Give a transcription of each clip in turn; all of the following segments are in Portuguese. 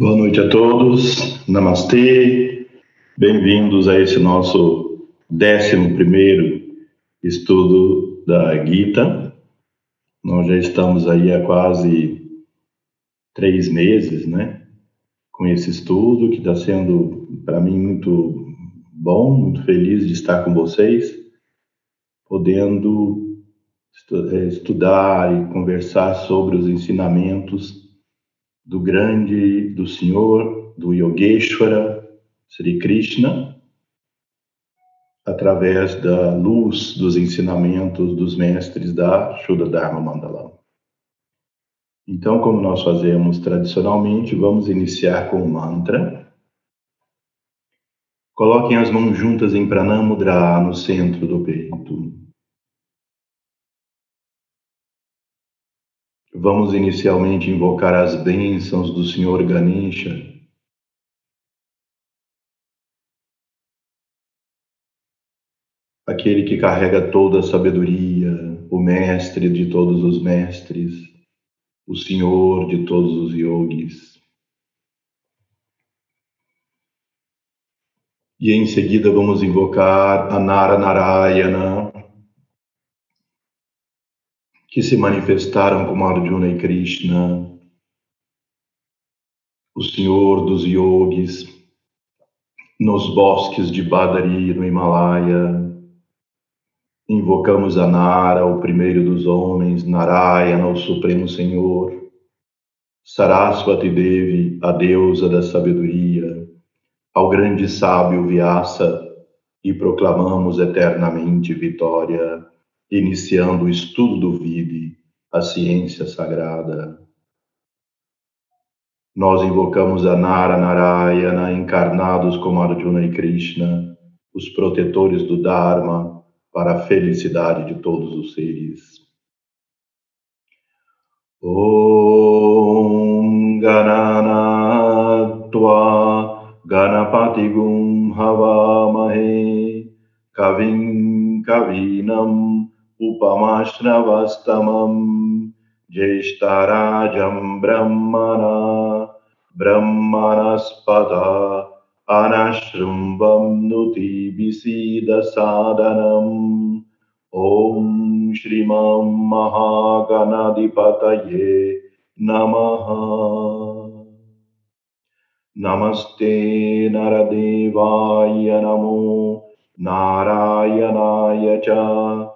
Boa noite a todos, Namastê, bem-vindos a esse nosso 11 estudo da Gita. Nós já estamos aí há quase três meses, né, com esse estudo que está sendo para mim muito bom, muito feliz de estar com vocês, podendo eh, estudar e conversar sobre os ensinamentos do grande, do Senhor, do Yogeshwara, Sri Krishna, através da luz dos ensinamentos dos mestres da Shuddha Dharma Mandala. Então, como nós fazemos tradicionalmente, vamos iniciar com o mantra. Coloquem as mãos juntas em Pranamudra no centro do peito. Vamos inicialmente invocar as bênçãos do Senhor Ganesha. Aquele que carrega toda a sabedoria, o mestre de todos os mestres, o Senhor de todos os yogis. E em seguida vamos invocar a Nara Narayana, que se manifestaram como Arjuna e Krishna, o Senhor dos yogis, nos bosques de Badari, no Himalaia. Invocamos a Nara, o primeiro dos homens, Narayana, o Supremo Senhor, Saraswati Devi, a deusa da sabedoria, ao grande sábio Vyasa, e proclamamos eternamente vitória iniciando o estudo do Vidi, a ciência sagrada. Nós invocamos a Nara Narayana, encarnados como Arjuna e Krishna, os protetores do Dharma, para a felicidade de todos os seres. Om Gananatva Ganapati Gum Havamahe Kavim Kavinam उपमाश्रवस्तमम्। ज्येष्ठराजम् ब्रह्मणा ब्रह्मणस्पद नुति विसीदसादनम्। ॐ श्रीमं महागणाधिपतये नमः। नमस्ते नरदेवाय नमो नारायणाय च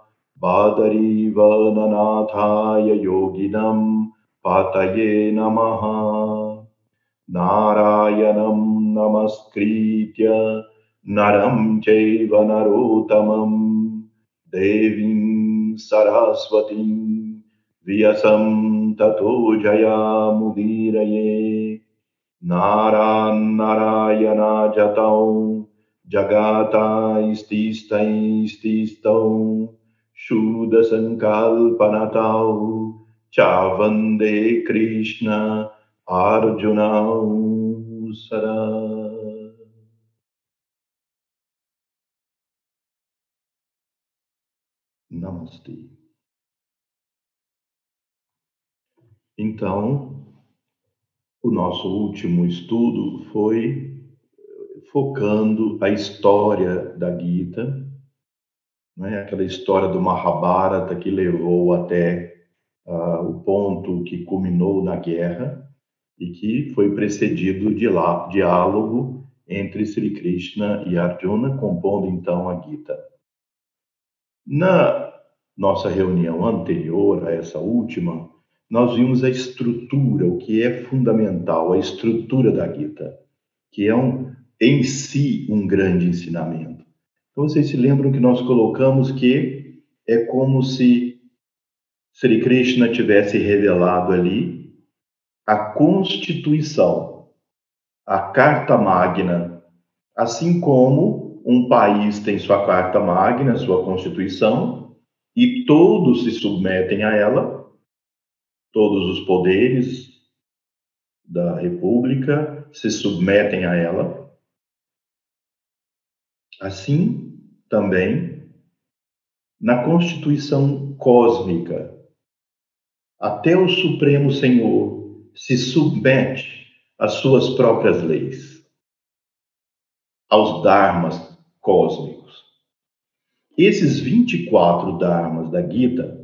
बादरीवननाथाय योगिनं पातये नमः। नारायणं नमस्कृत्य नरं चैव नरोत्तमं। देवीं सरस्वतीं व्यसं ततो जयामुदीरये। नारायणाजतौ जगाता स्तिस्तैस्तिस्तौ Shuddha Chavande Krishna Arjuna Sara. Namaste. Então, o nosso último estudo foi focando a história da Gita né? aquela história do Mahabharata que levou até uh, o ponto que culminou na guerra e que foi precedido de lá, diálogo entre Sri Krishna e Arjuna, compondo então a Gita. Na nossa reunião anterior a essa última, nós vimos a estrutura, o que é fundamental, a estrutura da Gita, que é um, em si um grande ensinamento. Então, vocês se lembram que nós colocamos que é como se Sri Krishna tivesse revelado ali a Constituição, a Carta Magna, assim como um país tem sua Carta Magna, sua Constituição, e todos se submetem a ela, todos os poderes da República se submetem a ela. Assim, também na constituição cósmica. Até o Supremo Senhor se submete as suas próprias leis, aos dharmas cósmicos. Esses 24 dharmas da Gita,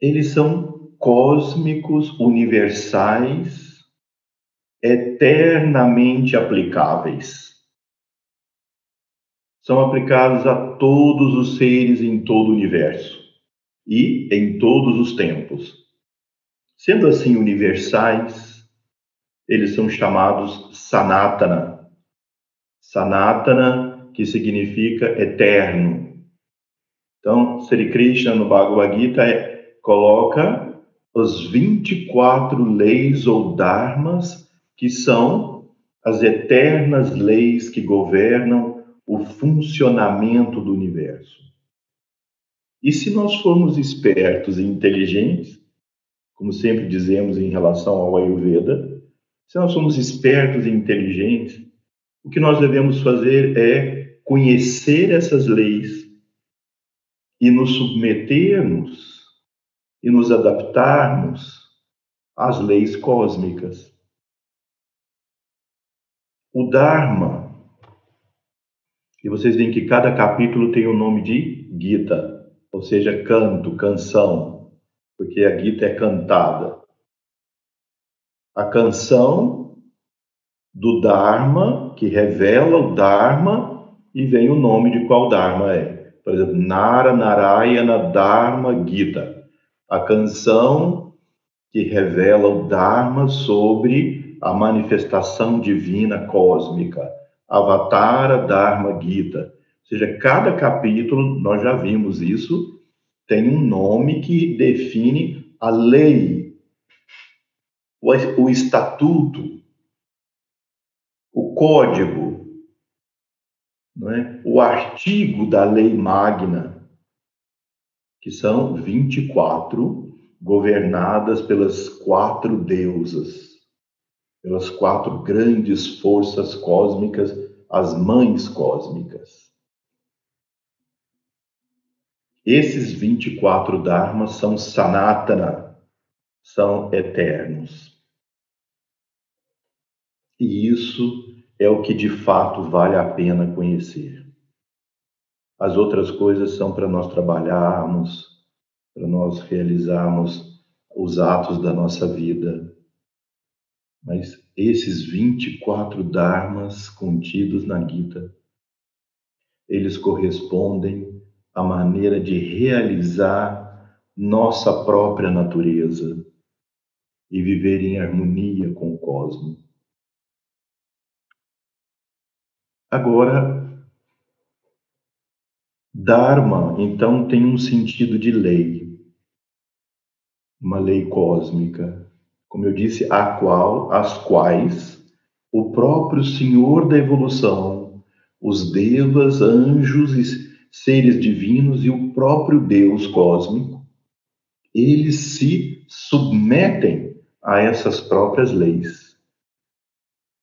eles são cósmicos, universais, eternamente aplicáveis. São aplicados a todos os seres em todo o universo e em todos os tempos. Sendo assim universais, eles são chamados Sanatana. Sanatana, que significa eterno. Então, Sri Krishna no Bhagavad Gita é, coloca as 24 leis ou dharmas que são as eternas leis que governam o funcionamento do universo. E se nós formos espertos e inteligentes, como sempre dizemos em relação ao Ayurveda, se nós somos espertos e inteligentes, o que nós devemos fazer é conhecer essas leis e nos submetermos e nos adaptarmos às leis cósmicas. O Dharma, e vocês veem que cada capítulo tem o nome de Gita, ou seja, canto, canção, porque a Gita é cantada. A canção do Dharma, que revela o Dharma, e vem o nome de qual Dharma é. Por exemplo, Nara Narayana Dharma Gita, a canção que revela o Dharma sobre a manifestação divina cósmica. Avatara Dharma Gita, seja, cada capítulo, nós já vimos isso, tem um nome que define a lei, o, o estatuto, o código, é? o artigo da lei magna, que são 24 governadas pelas quatro deusas, pelas quatro grandes forças cósmicas, as mães cósmicas. Esses 24 dharmas são sanatana, são eternos. E isso é o que de fato vale a pena conhecer. As outras coisas são para nós trabalharmos, para nós realizarmos os atos da nossa vida. Mas esses 24 dharmas contidos na Gita, eles correspondem a maneira de realizar nossa própria natureza e viver em harmonia com o cosmos. Agora, Dharma, então, tem um sentido de lei, uma lei cósmica, como eu disse, a qual, as quais o próprio Senhor da evolução, os devas, anjos e seres divinos e o próprio Deus cósmico, eles se submetem a essas próprias leis.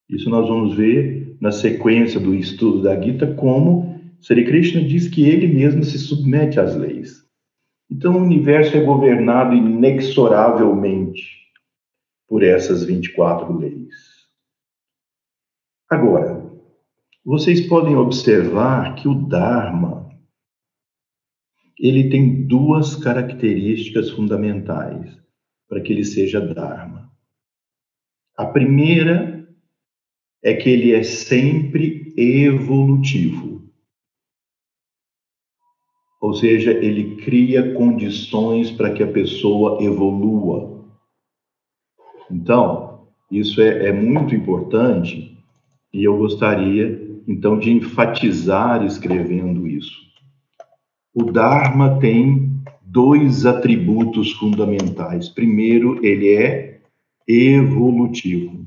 Isso nós vamos ver na sequência do estudo da Gita, como Sri Krishna diz que ele mesmo se submete às leis. Então o universo é governado inexoravelmente por essas 24 leis. Agora, vocês podem observar que o Dharma ele tem duas características fundamentais para que ele seja Dharma. A primeira é que ele é sempre evolutivo. Ou seja, ele cria condições para que a pessoa evolua. Então, isso é, é muito importante e eu gostaria, então, de enfatizar escrevendo isso. O Dharma tem dois atributos fundamentais. Primeiro, ele é evolutivo.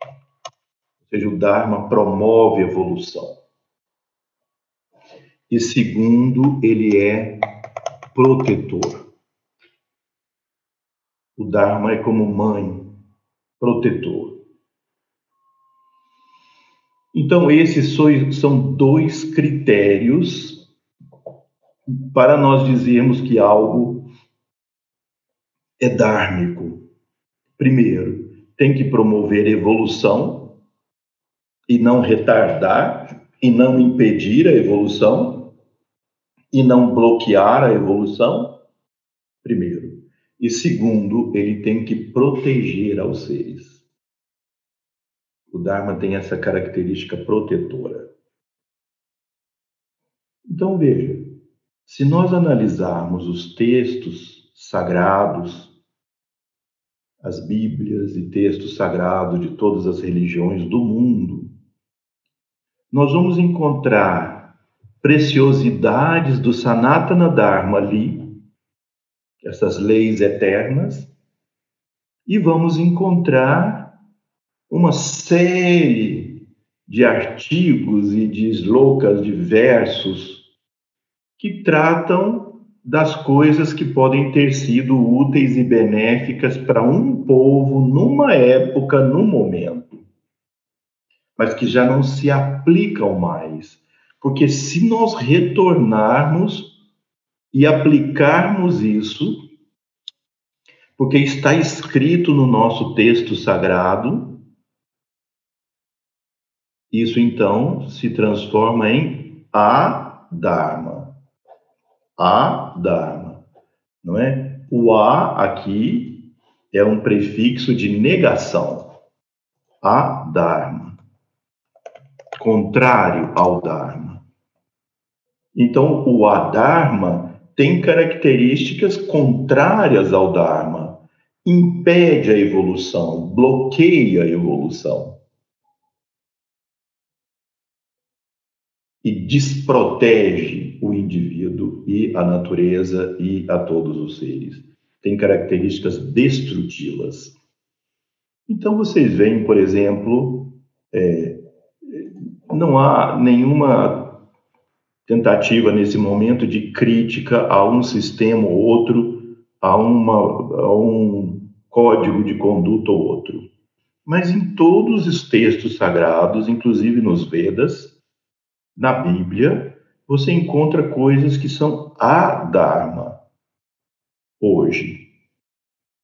Ou seja, o Dharma promove evolução. E segundo, ele é protetor. O Dharma é como mãe, protetor. Então, esses são dois critérios para nós dizermos que algo é dármico. Primeiro, tem que promover evolução e não retardar e não impedir a evolução e não bloquear a evolução. E segundo, ele tem que proteger aos seres. O Dharma tem essa característica protetora. Então veja, se nós analisarmos os textos sagrados, as Bíblias e textos sagrados de todas as religiões do mundo, nós vamos encontrar preciosidades do Sanatana Dharma ali, essas leis eternas, e vamos encontrar uma série de artigos e de slocas diversos que tratam das coisas que podem ter sido úteis e benéficas para um povo numa época, num momento, mas que já não se aplicam mais. Porque se nós retornarmos e aplicarmos isso, porque está escrito no nosso texto sagrado, isso então se transforma em a Dharma a Dharma, não é? O a aqui é um prefixo de negação. A Dharma. Contrário ao Dharma. Então, o Adharma tem características contrárias ao Dharma. Impede a evolução, bloqueia a evolução. E desprotege o indivíduo e a natureza e a todos os seres. Tem características destrutivas. Então vocês veem, por exemplo, é, não há nenhuma tentativa nesse momento de crítica a um sistema ou outro, a, uma, a um código de conduta ou outro. Mas em todos os textos sagrados, inclusive nos Vedas, na Bíblia, você encontra coisas que são a Dharma hoje.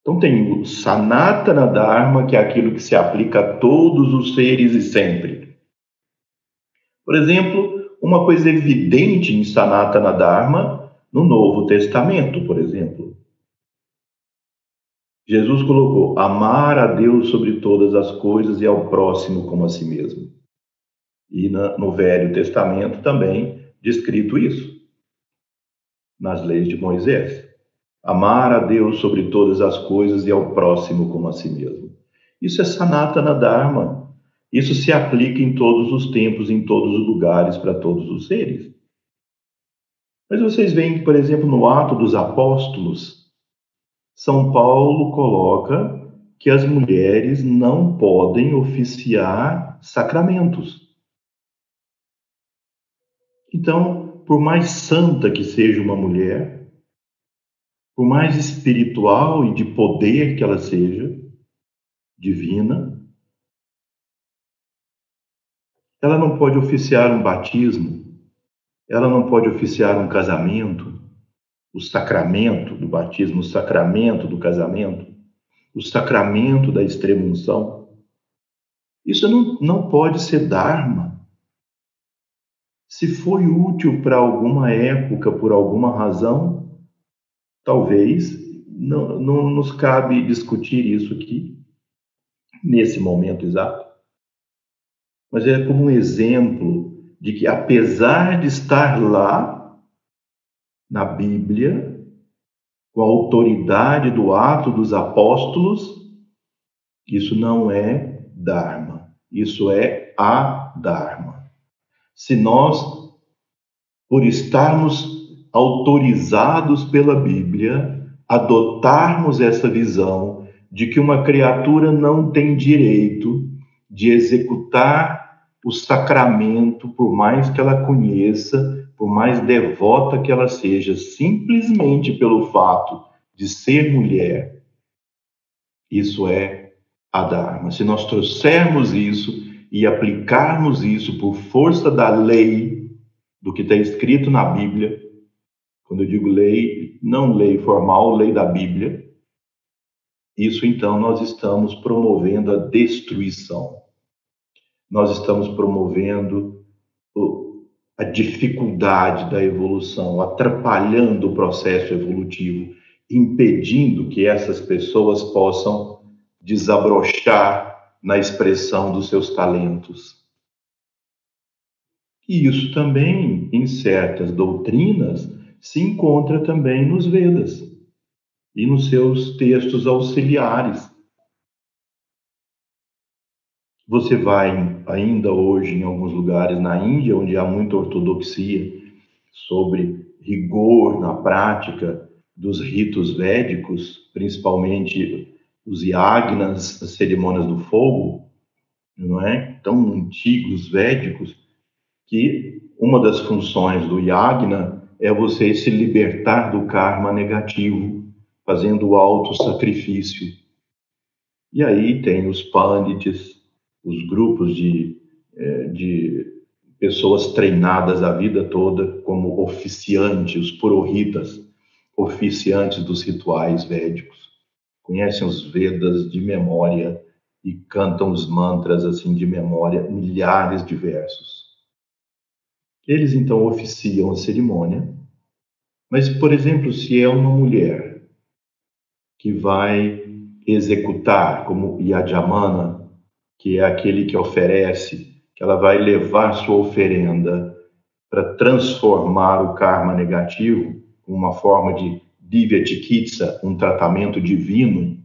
Então tem o Sanatana Dharma, que é aquilo que se aplica a todos os seres e sempre. Por exemplo, uma coisa evidente em Sanatana Dharma no Novo Testamento, por exemplo. Jesus colocou amar a Deus sobre todas as coisas e ao próximo como a si mesmo. E no Velho Testamento também descrito isso nas leis de Moisés. Amar a Deus sobre todas as coisas e ao próximo como a si mesmo. Isso é Sanatana Dharma. Isso se aplica em todos os tempos, em todos os lugares, para todos os seres. Mas vocês veem que, por exemplo, no Ato dos Apóstolos, São Paulo coloca que as mulheres não podem oficiar sacramentos. Então, por mais santa que seja uma mulher, por mais espiritual e de poder que ela seja, divina, ela não pode oficiar um batismo, ela não pode oficiar um casamento, o sacramento do batismo, o sacramento do casamento, o sacramento da extrema-unção. Isso não, não pode ser Dharma. Se foi útil para alguma época, por alguma razão, talvez não, não nos cabe discutir isso aqui, nesse momento exato. Mas é como um exemplo de que, apesar de estar lá, na Bíblia, com a autoridade do ato dos apóstolos, isso não é Dharma, isso é a Dharma se nós, por estarmos autorizados pela Bíblia, adotarmos essa visão de que uma criatura não tem direito de executar o sacramento, por mais que ela conheça, por mais devota que ela seja, simplesmente pelo fato de ser mulher. Isso é a Dharma. Se nós trouxermos isso e aplicarmos isso por força da lei, do que está escrito na Bíblia, quando eu digo lei, não lei formal, lei da Bíblia, isso então nós estamos promovendo a destruição. Nós estamos promovendo a dificuldade da evolução, atrapalhando o processo evolutivo, impedindo que essas pessoas possam desabrochar na expressão dos seus talentos. E isso também, em certas doutrinas, se encontra também nos Vedas e nos seus textos auxiliares. Você vai ainda hoje em alguns lugares na Índia, onde há muita ortodoxia sobre rigor na prática dos ritos védicos, principalmente os yagnas, as cerimônias do fogo, não é? Tão antigos védicos que uma das funções do yagna é você se libertar do karma negativo, fazendo o auto sacrifício. E aí tem os pandits, os grupos de, é, de pessoas treinadas a vida toda como oficiantes, os purohitas, oficiantes dos rituais védicos. Conhecem os Vedas de memória e cantam os mantras assim de memória, milhares de versos. Eles então oficiam a cerimônia, mas, por exemplo, se é uma mulher que vai executar, como Yajamana, que é aquele que oferece, que ela vai levar sua oferenda para transformar o karma negativo, uma forma de divya chikitsa, um tratamento divino.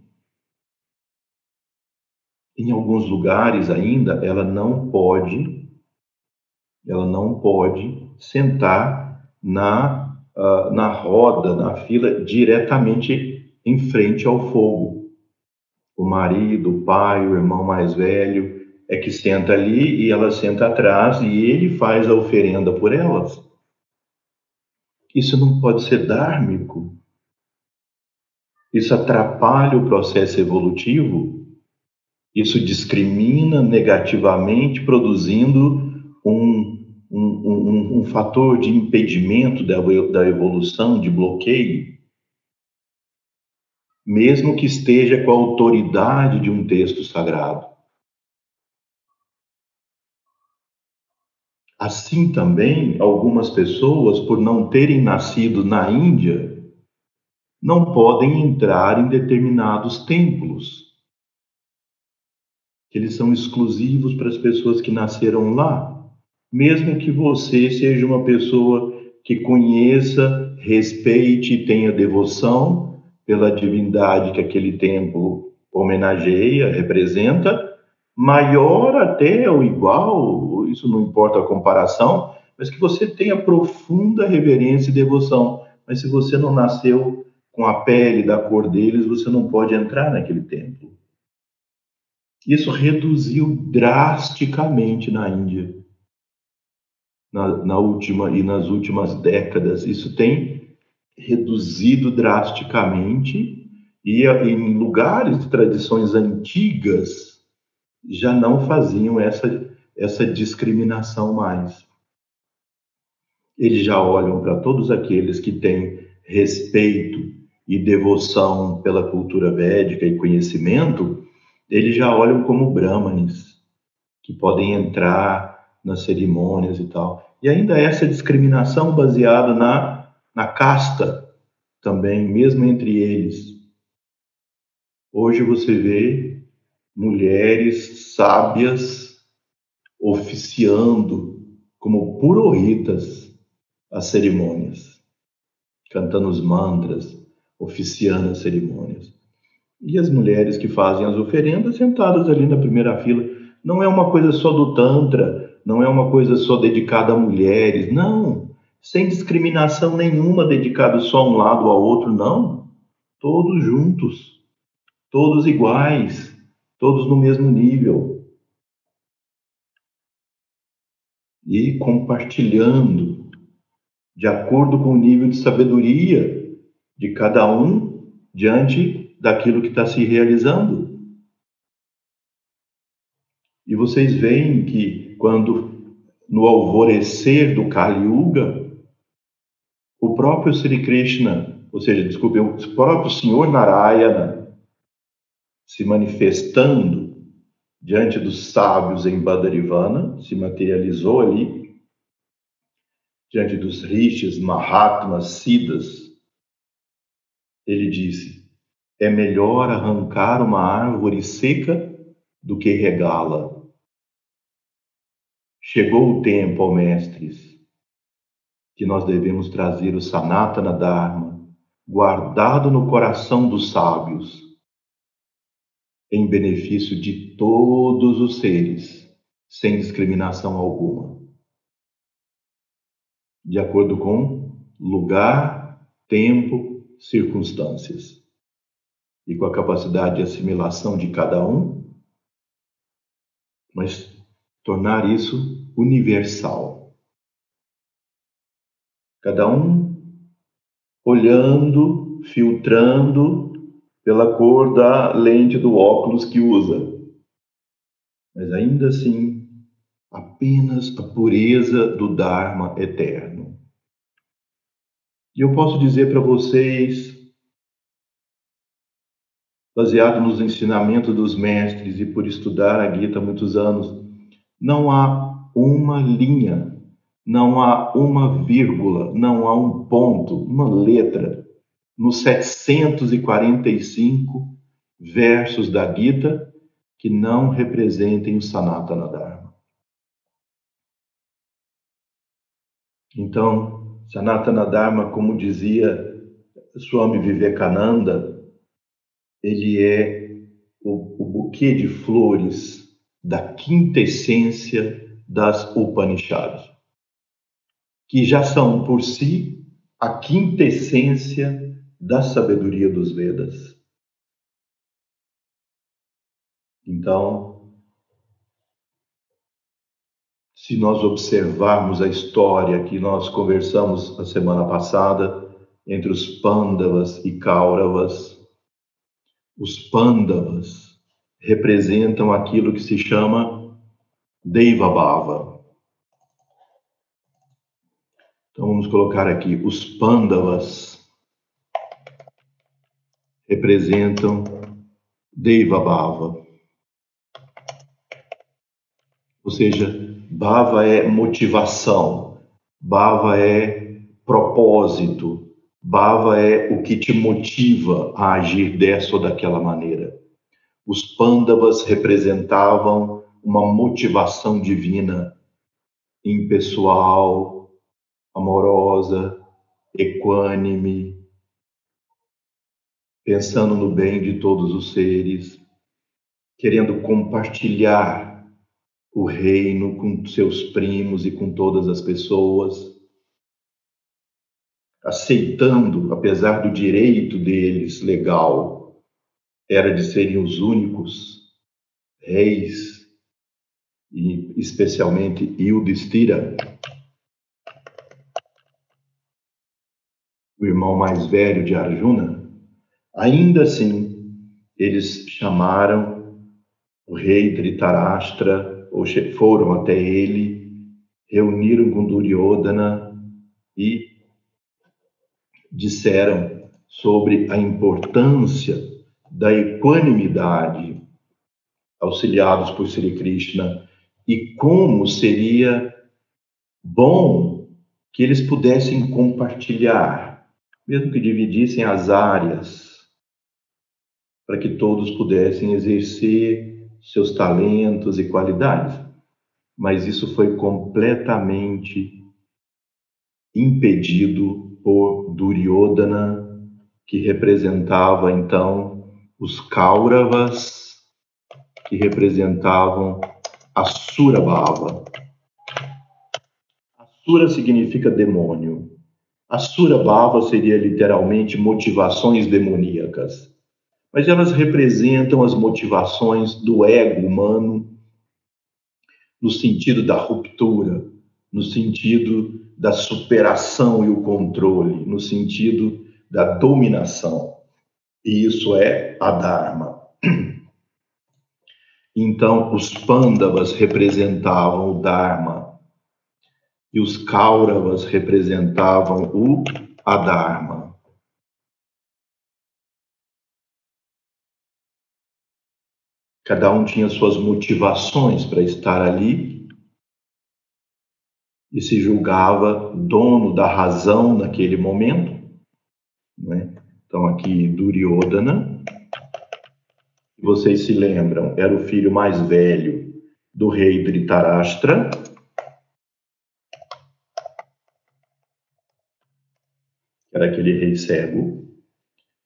Em alguns lugares ainda ela não pode ela não pode sentar na uh, na roda, na fila diretamente em frente ao fogo. O marido, o pai, o irmão mais velho é que senta ali e ela senta atrás e ele faz a oferenda por elas. Isso não pode ser dármico. Isso atrapalha o processo evolutivo. Isso discrimina negativamente, produzindo um, um, um, um fator de impedimento da, da evolução, de bloqueio. Mesmo que esteja com a autoridade de um texto sagrado. Assim também, algumas pessoas, por não terem nascido na Índia, não podem entrar em determinados templos. Eles são exclusivos para as pessoas que nasceram lá. Mesmo que você seja uma pessoa que conheça, respeite e tenha devoção pela divindade que aquele templo homenageia, representa, maior até ou igual, isso não importa a comparação, mas que você tenha profunda reverência e devoção. Mas se você não nasceu com a pele da cor deles, você não pode entrar naquele templo. Isso reduziu drasticamente na Índia. Na, na última e nas últimas décadas, isso tem reduzido drasticamente e em lugares de tradições antigas já não faziam essa, essa discriminação mais. Eles já olham para todos aqueles que têm respeito e devoção pela cultura védica e conhecimento, eles já olham como brahmanes, que podem entrar nas cerimônias e tal. E ainda essa discriminação baseada na, na casta também, mesmo entre eles. Hoje você vê mulheres sábias oficiando como purohitas as cerimônias, cantando os mantras, oficiando as cerimônias. E as mulheres que fazem as oferendas sentadas ali na primeira fila. Não é uma coisa só do Tantra, não é uma coisa só dedicada a mulheres, não. Sem discriminação nenhuma, dedicado só a um lado ou ao outro, não. Todos juntos, todos iguais, todos no mesmo nível. E compartilhando de acordo com o nível de sabedoria de cada um diante daquilo que está se realizando. E vocês veem que quando no alvorecer do Kali Yuga, o próprio Sri Krishna, ou seja, desculpe, o próprio Senhor Narayana, se manifestando diante dos sábios em Badarivana, se materializou ali, diante dos rishis, mahatmas, siddhas, ele disse: é melhor arrancar uma árvore seca do que regá-la. Chegou o tempo, ó mestres, que nós devemos trazer o Sanatana Dharma, guardado no coração dos sábios, em benefício de todos os seres, sem discriminação alguma. De acordo com lugar, tempo, circunstâncias. E com a capacidade de assimilação de cada um, mas tornar isso universal. Cada um olhando, filtrando pela cor da lente do óculos que usa. Mas ainda assim, apenas a pureza do Dharma eterno. E eu posso dizer para vocês, baseado nos ensinamentos dos mestres e por estudar a Gita há muitos anos, não há uma linha, não há uma vírgula, não há um ponto, uma letra nos 745 versos da Gita que não representem o Sanatana Dharma. Então, Sanatana Dharma, como dizia Swami Vivekananda, ele é o, o buquê de flores da quinta essência das Upanishads, que já são por si a quinta essência da sabedoria dos Vedas. Então, se nós observarmos a história que nós conversamos a semana passada entre os Pandavas e Kauravas, os Pandavas representam aquilo que se chama Deva Bhava. Então vamos colocar aqui os Pandavas representam Deva Bhava. Ou seja, Bhava é motivação, Bhava é propósito, Bhava é o que te motiva a agir dessa ou daquela maneira. Os Pandavas representavam uma motivação divina, impessoal, amorosa, equânime, pensando no bem de todos os seres, querendo compartilhar o reino com seus primos e com todas as pessoas, aceitando, apesar do direito deles legal, era de serem os únicos reis, e especialmente Yudhishthira, o irmão mais velho de Arjuna, Ainda assim, eles chamaram o rei Dhritarashtra, ou foram até ele, reuniram com Duryodhana e disseram sobre a importância da equanimidade, auxiliados por Sri Krishna, e como seria bom que eles pudessem compartilhar, mesmo que dividissem as áreas para que todos pudessem exercer seus talentos e qualidades. Mas isso foi completamente impedido por Duryodhana, que representava então os Kauravas, que representavam a Surabhava. Asura significa demônio. A Surabhava seria literalmente motivações demoníacas mas elas representam as motivações do ego humano no sentido da ruptura, no sentido da superação e o controle, no sentido da dominação. E isso é a Dharma. Então, os Pandavas representavam o Dharma e os Kauravas representavam o Adharma. cada um tinha suas motivações para estar ali e se julgava dono da razão naquele momento. Né? Então, aqui, Duryodhana, vocês se lembram, era o filho mais velho do rei Dhritarashtra. Aquele rei cego.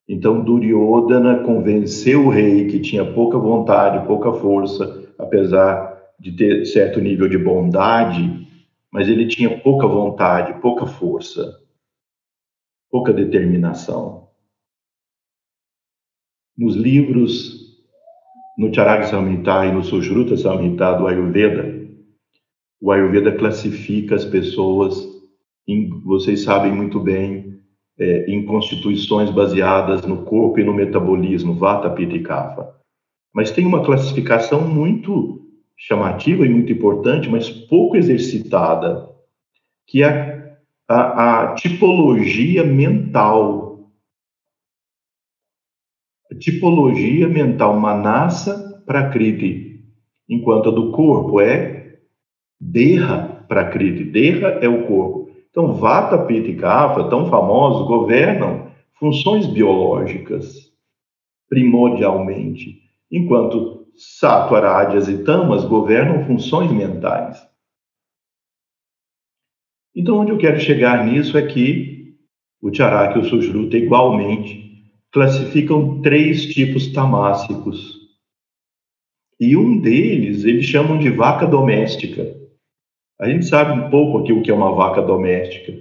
Então, Duryodhana convenceu o rei que tinha pouca vontade, pouca força, apesar de ter certo nível de bondade, mas ele tinha pouca vontade, pouca força, pouca determinação. Nos livros no Charaka Samhita e no Sushruta Samhita do Ayurveda, o Ayurveda classifica as pessoas, em, vocês sabem muito bem, é, em constituições baseadas no corpo e no metabolismo, Vata, Pitta e Kapha. Mas tem uma classificação muito chamativa e muito importante, mas pouco exercitada, que é a, a tipologia mental tipologia mental manasa prakriti, enquanto a do corpo é derra prakriti. Derra é o corpo. Então, Vata, Pitta e Kapha, tão famosos, governam funções biológicas, primordialmente, enquanto Sattva, Rajas e Tamas governam funções mentais. Então, onde eu quero chegar nisso é que o Charaka e o Sushruta, igualmente, classificam três tipos tamássicos. E um deles eles chamam de vaca doméstica. A gente sabe um pouco aqui o que é uma vaca doméstica.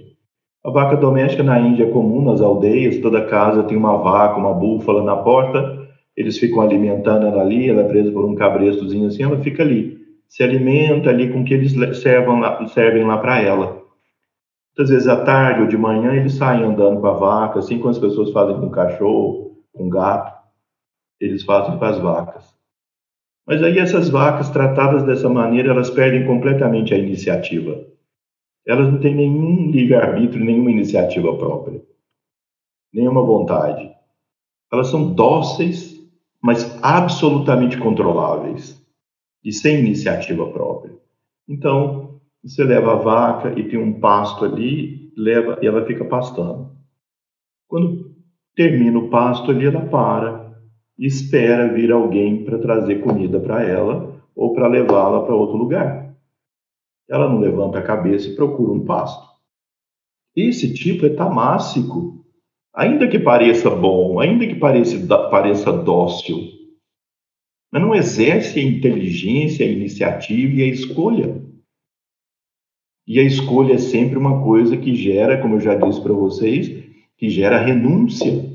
A vaca doméstica na Índia é comum, nas aldeias, toda casa tem uma vaca, uma búfala na porta, eles ficam alimentando ela ali, ela é presa por um cabrestozinho assim, ela fica ali, se alimenta ali com o que eles servem lá, servem lá para ela. Muitas vezes à tarde ou de manhã eles saem andando com a vaca, assim como as pessoas fazem com o cachorro, com o gato, eles fazem com as vacas. Mas aí essas vacas tratadas dessa maneira, elas perdem completamente a iniciativa. Elas não têm nenhum livre-arbítrio, nenhuma iniciativa própria, nenhuma vontade. Elas são dóceis, mas absolutamente controláveis e sem iniciativa própria. Então, você leva a vaca e tem um pasto ali, leva e ela fica pastando. Quando termina o pasto ali, ela para e espera vir alguém para trazer comida para ela ou para levá-la para outro lugar. Ela não levanta a cabeça e procura um pasto. Esse tipo é tamássico, ainda que pareça bom, ainda que pareça, pareça dócil, mas não exerce a inteligência, a iniciativa e a escolha. E a escolha é sempre uma coisa que gera, como eu já disse para vocês, que gera renúncia.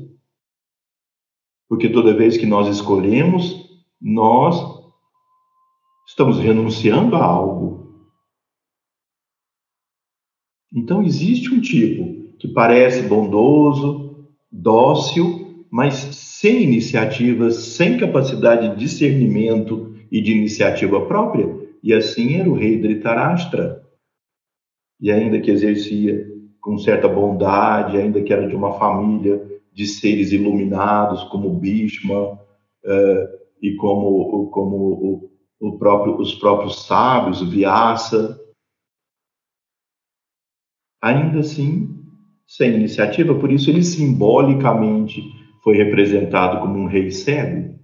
Porque toda vez que nós escolhemos, nós estamos renunciando a algo. Então existe um tipo que parece bondoso, dócil, mas sem iniciativa, sem capacidade de discernimento e de iniciativa própria. E assim era o rei Dhritarashtra e ainda que exercia com certa bondade, ainda que era de uma família de seres iluminados como Bhishma uh, e como, como o, o próprio, os próprios sábios, Vyasa, ainda assim sem iniciativa, por isso ele simbolicamente foi representado como um rei cego.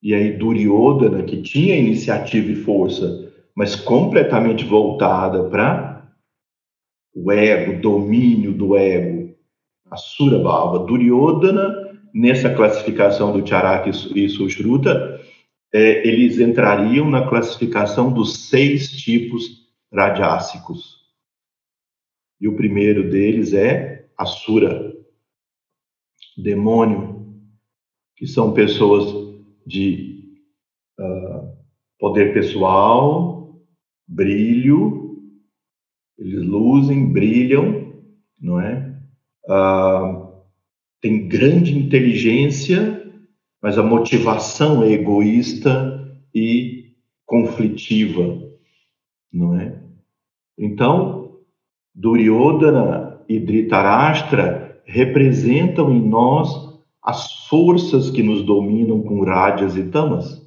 E aí Duryodhana, que tinha iniciativa e força mas completamente voltada para o ego, domínio do ego, a Surabhava. Duryodhana, nessa classificação do Charaka e Sushruta, é, eles entrariam na classificação dos seis tipos rajássicos. E o primeiro deles é Asura, demônio, que são pessoas de uh, poder pessoal, brilho, eles luzem, brilham, não é? Ah, tem grande inteligência, mas a motivação é egoísta e conflitiva, não é? Então, Duryodhana e Dhritarashtra representam em nós as forças que nos dominam com rádias e tamas,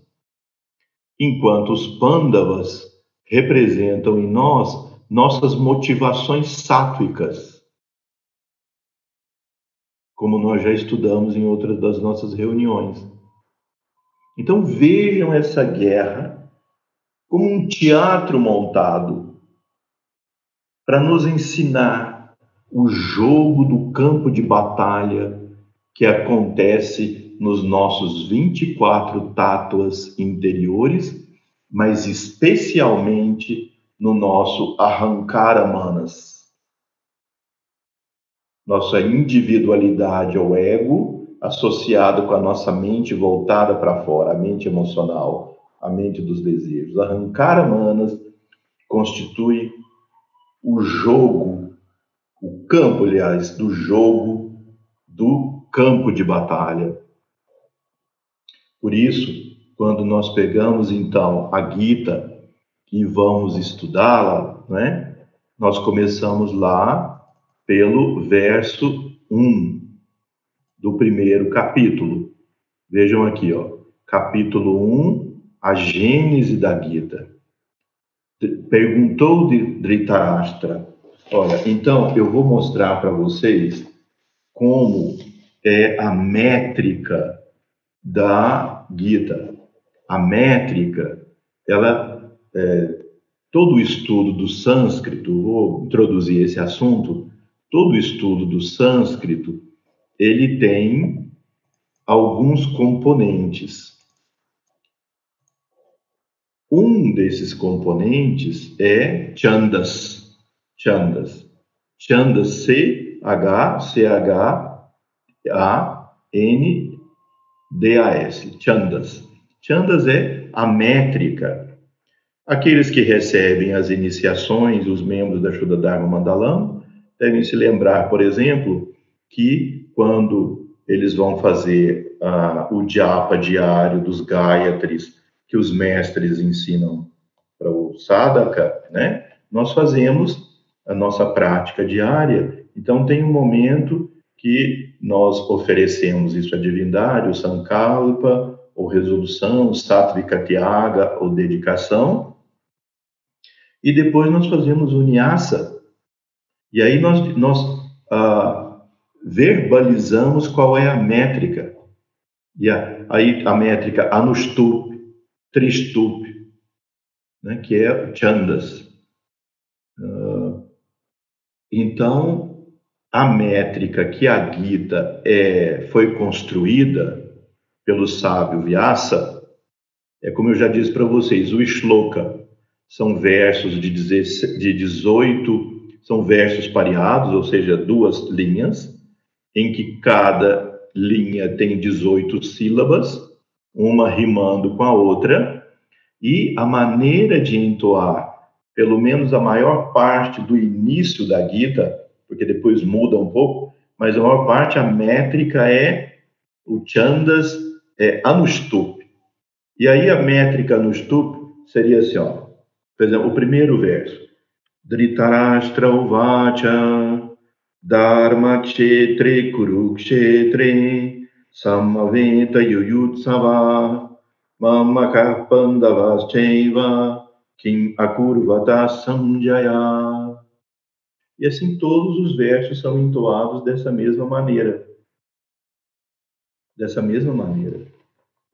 enquanto os pândavas representam em nós nossas motivações sátvicas, como nós já estudamos em outras das nossas reuniões. Então vejam essa guerra como um teatro montado para nos ensinar o jogo do campo de batalha que acontece nos nossos 24 tátuas interiores, mas especialmente no nosso arrancar a manas. Nossa individualidade ou ego associado com a nossa mente voltada para fora, a mente emocional, a mente dos desejos. Arrancar a manas constitui o jogo, o campo, aliás, do jogo do campo de batalha. Por isso, quando nós pegamos então a Gita e vamos estudá-la, né? Nós começamos lá pelo verso 1 do primeiro capítulo. Vejam aqui, ó, capítulo 1, a gênese da Gita. Perguntou de Dhritarashtra. Olha, então eu vou mostrar para vocês como é a métrica da Gita. A métrica, ela, é, todo o estudo do sânscrito, vou introduzir esse assunto, todo o estudo do sânscrito, ele tem alguns componentes. Um desses componentes é chandas. Chandas. Chandas C-H, C-H, a-N-D-A-S, Chandas. Chandas é a métrica. Aqueles que recebem as iniciações, os membros da Shuddha Dharma Mandalam, devem se lembrar, por exemplo, que quando eles vão fazer uh, o japa diário dos Gayatris, que os mestres ensinam para o sadhaka, né? Nós fazemos a nossa prática diária. Então tem um momento que nós oferecemos isso à divindade, o Sankalpa, ou resolução, Sattvika Tyaga, ou dedicação, e depois nós fazemos o Nyasa, e aí nós, nós ah, verbalizamos qual é a métrica, e a, aí a métrica Anustup, Tristup, né, que é Chandas. Uh, então, a métrica que a Gita é, foi construída pelo sábio Vyasa é como eu já disse para vocês, o Shloka são versos de 18, são versos pareados, ou seja, duas linhas, em que cada linha tem 18 sílabas, uma rimando com a outra, e a maneira de entoar, pelo menos a maior parte do início da Gita, porque depois muda um pouco, mas a maior parte, a métrica é o Chandas é Anustup. E aí a métrica Anustup seria assim, ó, por exemplo, o primeiro verso. Dhritarashtra uvacha dharma kshetre kurukshetre samaveta yuyutsava mamaka pandavas kim akurvata samjaya e assim todos os versos são entoados dessa mesma maneira. Dessa mesma maneira.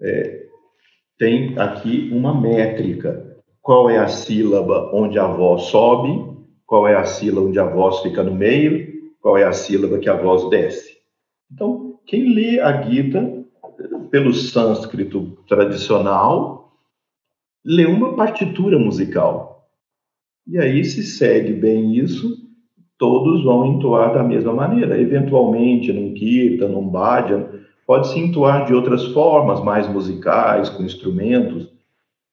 É, tem aqui uma métrica. Qual é a sílaba onde a voz sobe? Qual é a sílaba onde a voz fica no meio? Qual é a sílaba que a voz desce? Então, quem lê a Gita pelo sânscrito tradicional, lê uma partitura musical. E aí se segue bem isso, todos vão entoar da mesma maneira. Eventualmente, num kirtan, num bhajan, pode se entoar de outras formas, mais musicais, com instrumentos,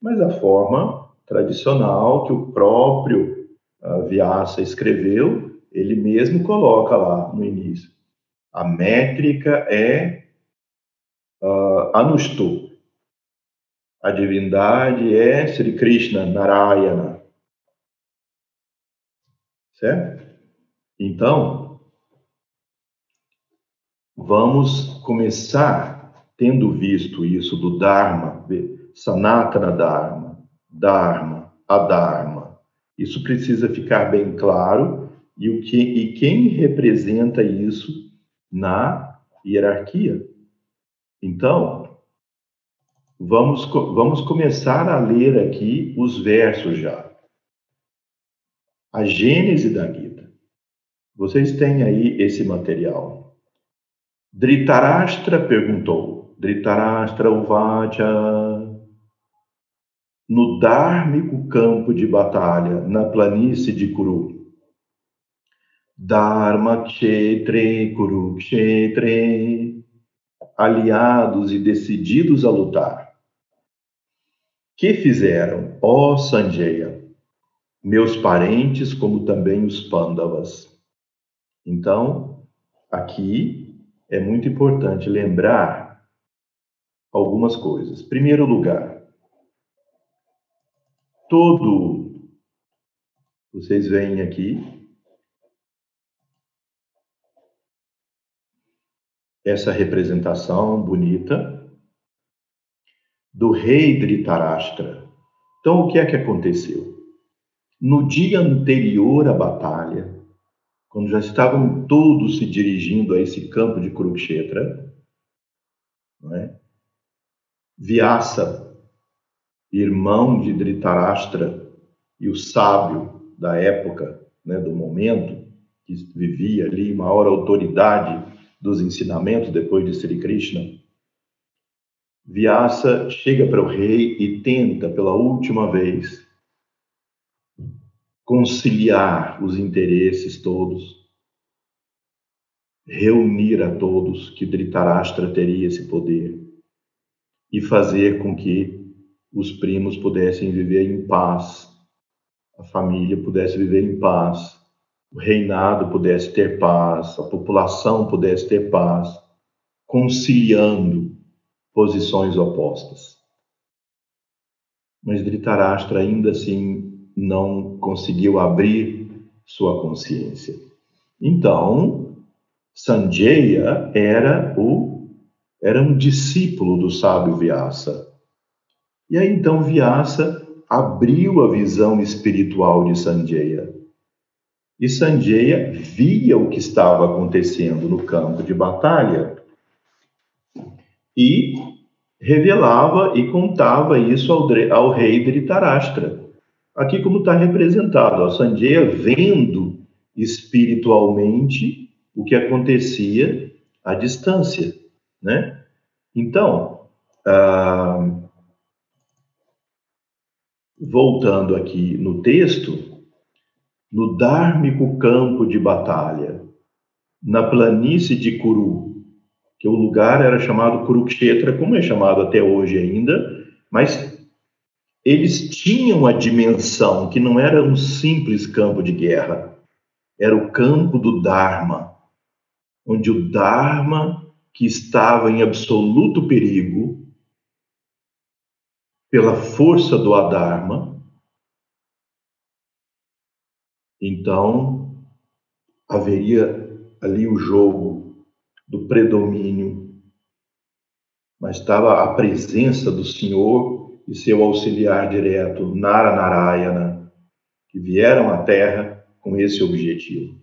mas a forma tradicional que o próprio uh, Vyasa escreveu, ele mesmo coloca lá no início. A métrica é uh, Anustu. A divindade é Sri Krishna Narayana. Certo? Então, vamos começar, tendo visto isso do Dharma, Sanatana Dharma, Dharma, Adharma. Isso precisa ficar bem claro e, o que, e quem representa isso na hierarquia. Então, vamos, vamos começar a ler aqui os versos já. A Gênese da Gita. Vocês têm aí esse material. Dhritarashtra perguntou. Dhritarashtra Uvacha no dármico campo de batalha, na planície de Kuru. Dharma Kshetre Kuru Kshetre, aliados e decididos a lutar. Que fizeram, ó Sanjaya, meus parentes, como também os Pandavas? Então, aqui é muito importante lembrar algumas coisas. Primeiro lugar, todo. Vocês veem aqui. Essa representação bonita do rei Dhritarashtra. Então, o que é que aconteceu? No dia anterior à batalha, quando já estavam todos se dirigindo a esse campo de Kurukshetra, não é? Vyasa irmão de Dhritarashtra e o sábio da época, né, do momento, que vivia ali, maior autoridade dos ensinamentos depois de Sri Krishna, Vyasa chega para o rei e tenta pela última vez conciliar os interesses todos, reunir a todos que Dhritarashtra teria esse poder e fazer com que os primos pudessem viver em paz, a família pudesse viver em paz, o reinado pudesse ter paz, a população pudesse ter paz, conciliando posições opostas. Mas Dhritarashtra ainda assim não conseguiu abrir sua consciência. Então, Sanjaya era o era um discípulo do sábio Vyasa e aí então Vyasa abriu a visão espiritual de Sanjaya. E Sanjaya via o que estava acontecendo no campo de batalha e revelava e contava isso ao, ao rei Dhritarashtra. Aqui como está representado, a Sanjaya vendo espiritualmente o que acontecia à distância, né? Então, ah, voltando aqui no texto, no dármico campo de batalha, na planície de Kuru, que o lugar era chamado Kurukshetra, como é chamado até hoje ainda, mas eles tinham a dimensão que não era um simples campo de guerra, era o campo do Dharma, onde o Dharma, que estava em absoluto perigo, pela força do Adharma, então haveria ali o jogo do predomínio, mas estava a presença do Senhor e seu auxiliar direto, Nara Narayana, que vieram à Terra com esse objetivo.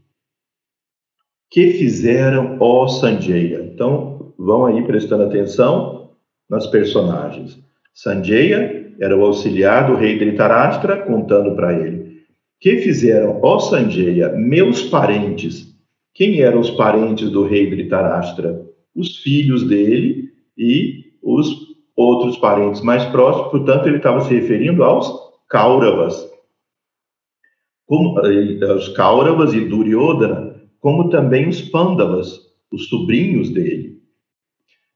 Que fizeram, ó Sanjaya? Então, vão aí prestando atenção nas personagens. Sanjaya era o auxiliar do rei Dhritarashtra, contando para ele. Que fizeram, ó Sanjaya, meus parentes. Quem eram os parentes do rei Dhritarashtra? Os filhos dele e os outros parentes mais próximos, portanto, ele estava se referindo aos Kauravas. Como, os Kauravas e Duryodhana, como também os Pandavas, os sobrinhos dele.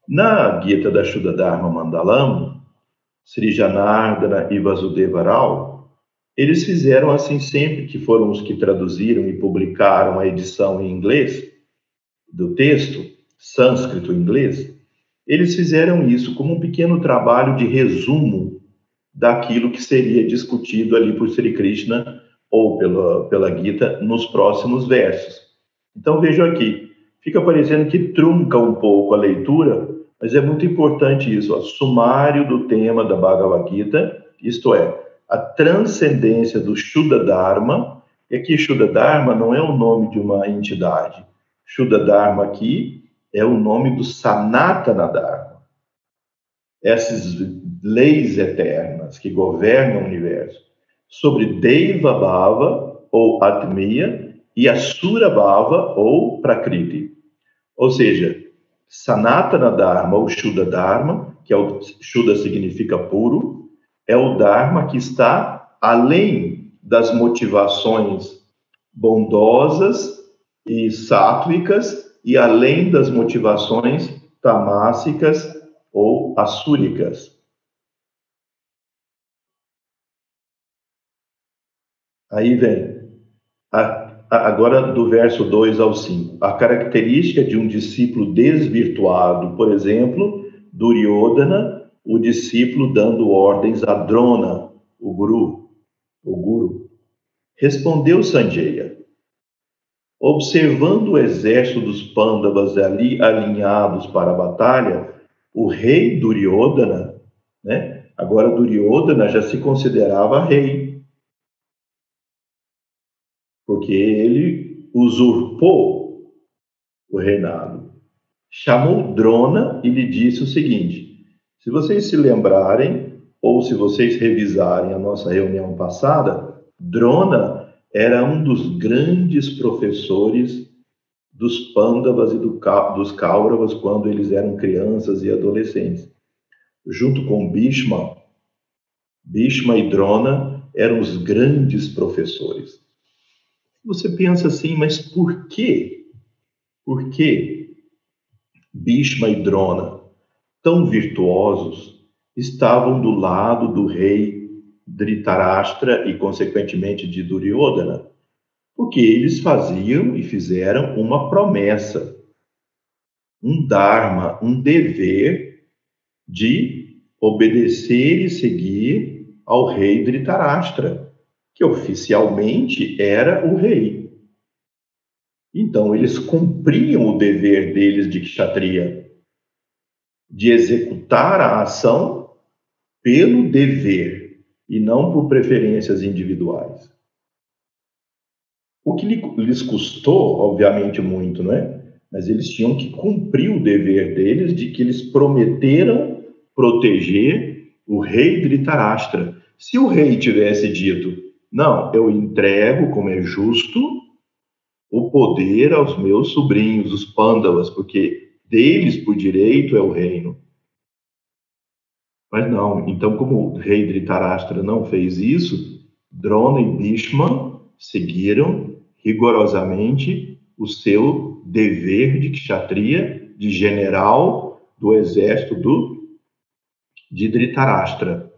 Na Gita da Shuddha Dharma Mandalam, Sri Janardana e Vasudeva Rao, eles fizeram assim sempre que foram os que traduziram e publicaram a edição em inglês do texto, sânscrito inglês, eles fizeram isso como um pequeno trabalho de resumo daquilo que seria discutido ali por Sri Krishna ou pela, pela Gita nos próximos versos. Então vejam aqui, Fica parecendo que trunca um pouco a leitura, mas é muito importante isso, o sumário do tema da Bhagavad Gita, isto é, a transcendência do Shuddha Dharma, e aqui Shuddha Dharma não é o nome de uma entidade. Shuddha Dharma aqui é o nome do Sanatana Dharma. Essas leis eternas que governam o universo sobre Deva Bhava ou Atmiya e Asura Bhava ou Prakriti. Ou seja, Sanatana Dharma ou Shuddha Dharma, que é o Shuddha significa puro, é o Dharma que está além das motivações bondosas e sátvicas e além das motivações tamássicas ou assúricas. Aí vem a agora do verso 2 ao 5. A característica de um discípulo desvirtuado, por exemplo, Duryodhana, o discípulo dando ordens a Drona, o guru, o guru. Respondeu Sanjaya: Observando o exército dos Pandavas ali alinhados para a batalha, o rei Duryodhana, né? Agora Duryodhana já se considerava rei porque ele usurpou o reinado. Chamou Drona e lhe disse o seguinte: se vocês se lembrarem, ou se vocês revisarem a nossa reunião passada, Drona era um dos grandes professores dos Pandavas e do, dos Kauravas quando eles eram crianças e adolescentes. Junto com Bhishma, Bhishma e Drona eram os grandes professores. Você pensa assim, mas por quê? Por que Bhishma e Drona, tão virtuosos, estavam do lado do rei Dhritarashtra e, consequentemente, de Duryodhana? Porque eles faziam e fizeram uma promessa, um dharma, um dever de obedecer e seguir ao rei Dhritarashtra que oficialmente era o rei. Então, eles cumpriam o dever deles de kshatriya, de executar a ação pelo dever e não por preferências individuais. O que lhes custou, obviamente, muito, não é? Mas eles tinham que cumprir o dever deles de que eles prometeram proteger o rei Dhritarashtra. Se o rei tivesse dito, não, eu entrego, como é justo, o poder aos meus sobrinhos, os Pandavas, porque deles por direito é o reino. Mas não, então como o rei Dhritarashtra não fez isso, Drona e Bhishma seguiram rigorosamente o seu dever de kshatriya, de general do exército do, de Dhritarashtra.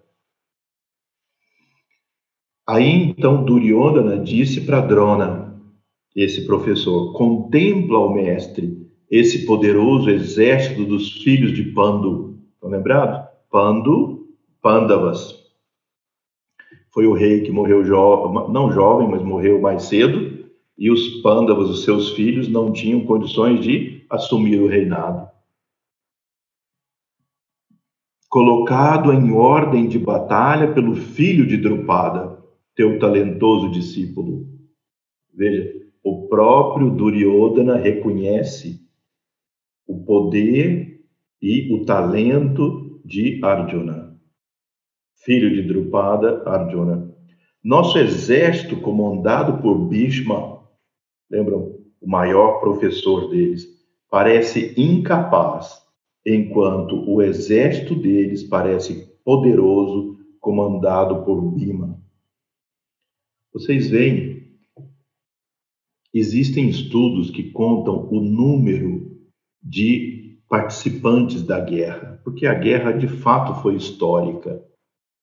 Aí então Duryodhana disse para Drona, esse professor, contempla o mestre, esse poderoso exército dos filhos de Pandu. Estão lembrados? Pandu, Pandavas. Foi o rei que morreu jovem, não jovem, mas morreu mais cedo, e os Pandavas, os seus filhos, não tinham condições de assumir o reinado. Colocado em ordem de batalha pelo filho de Drupada, teu talentoso discípulo. Veja, o próprio Duryodhana reconhece o poder e o talento de Arjuna, filho de Drupada Arjuna. Nosso exército, comandado por Bhishma, lembram? O maior professor deles, parece incapaz, enquanto o exército deles parece poderoso, comandado por Bhima. Vocês veem, existem estudos que contam o número de participantes da guerra, porque a guerra de fato foi histórica.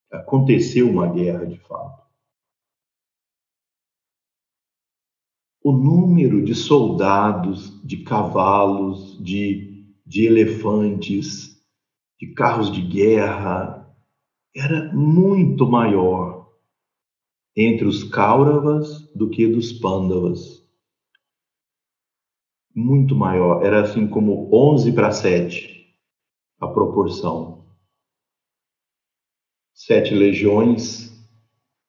Aconteceu uma guerra de fato. O número de soldados, de cavalos, de, de elefantes, de carros de guerra, era muito maior entre os Kauravas do que dos Pandavas. muito maior, era assim como 11 para 7 a proporção. Sete legiões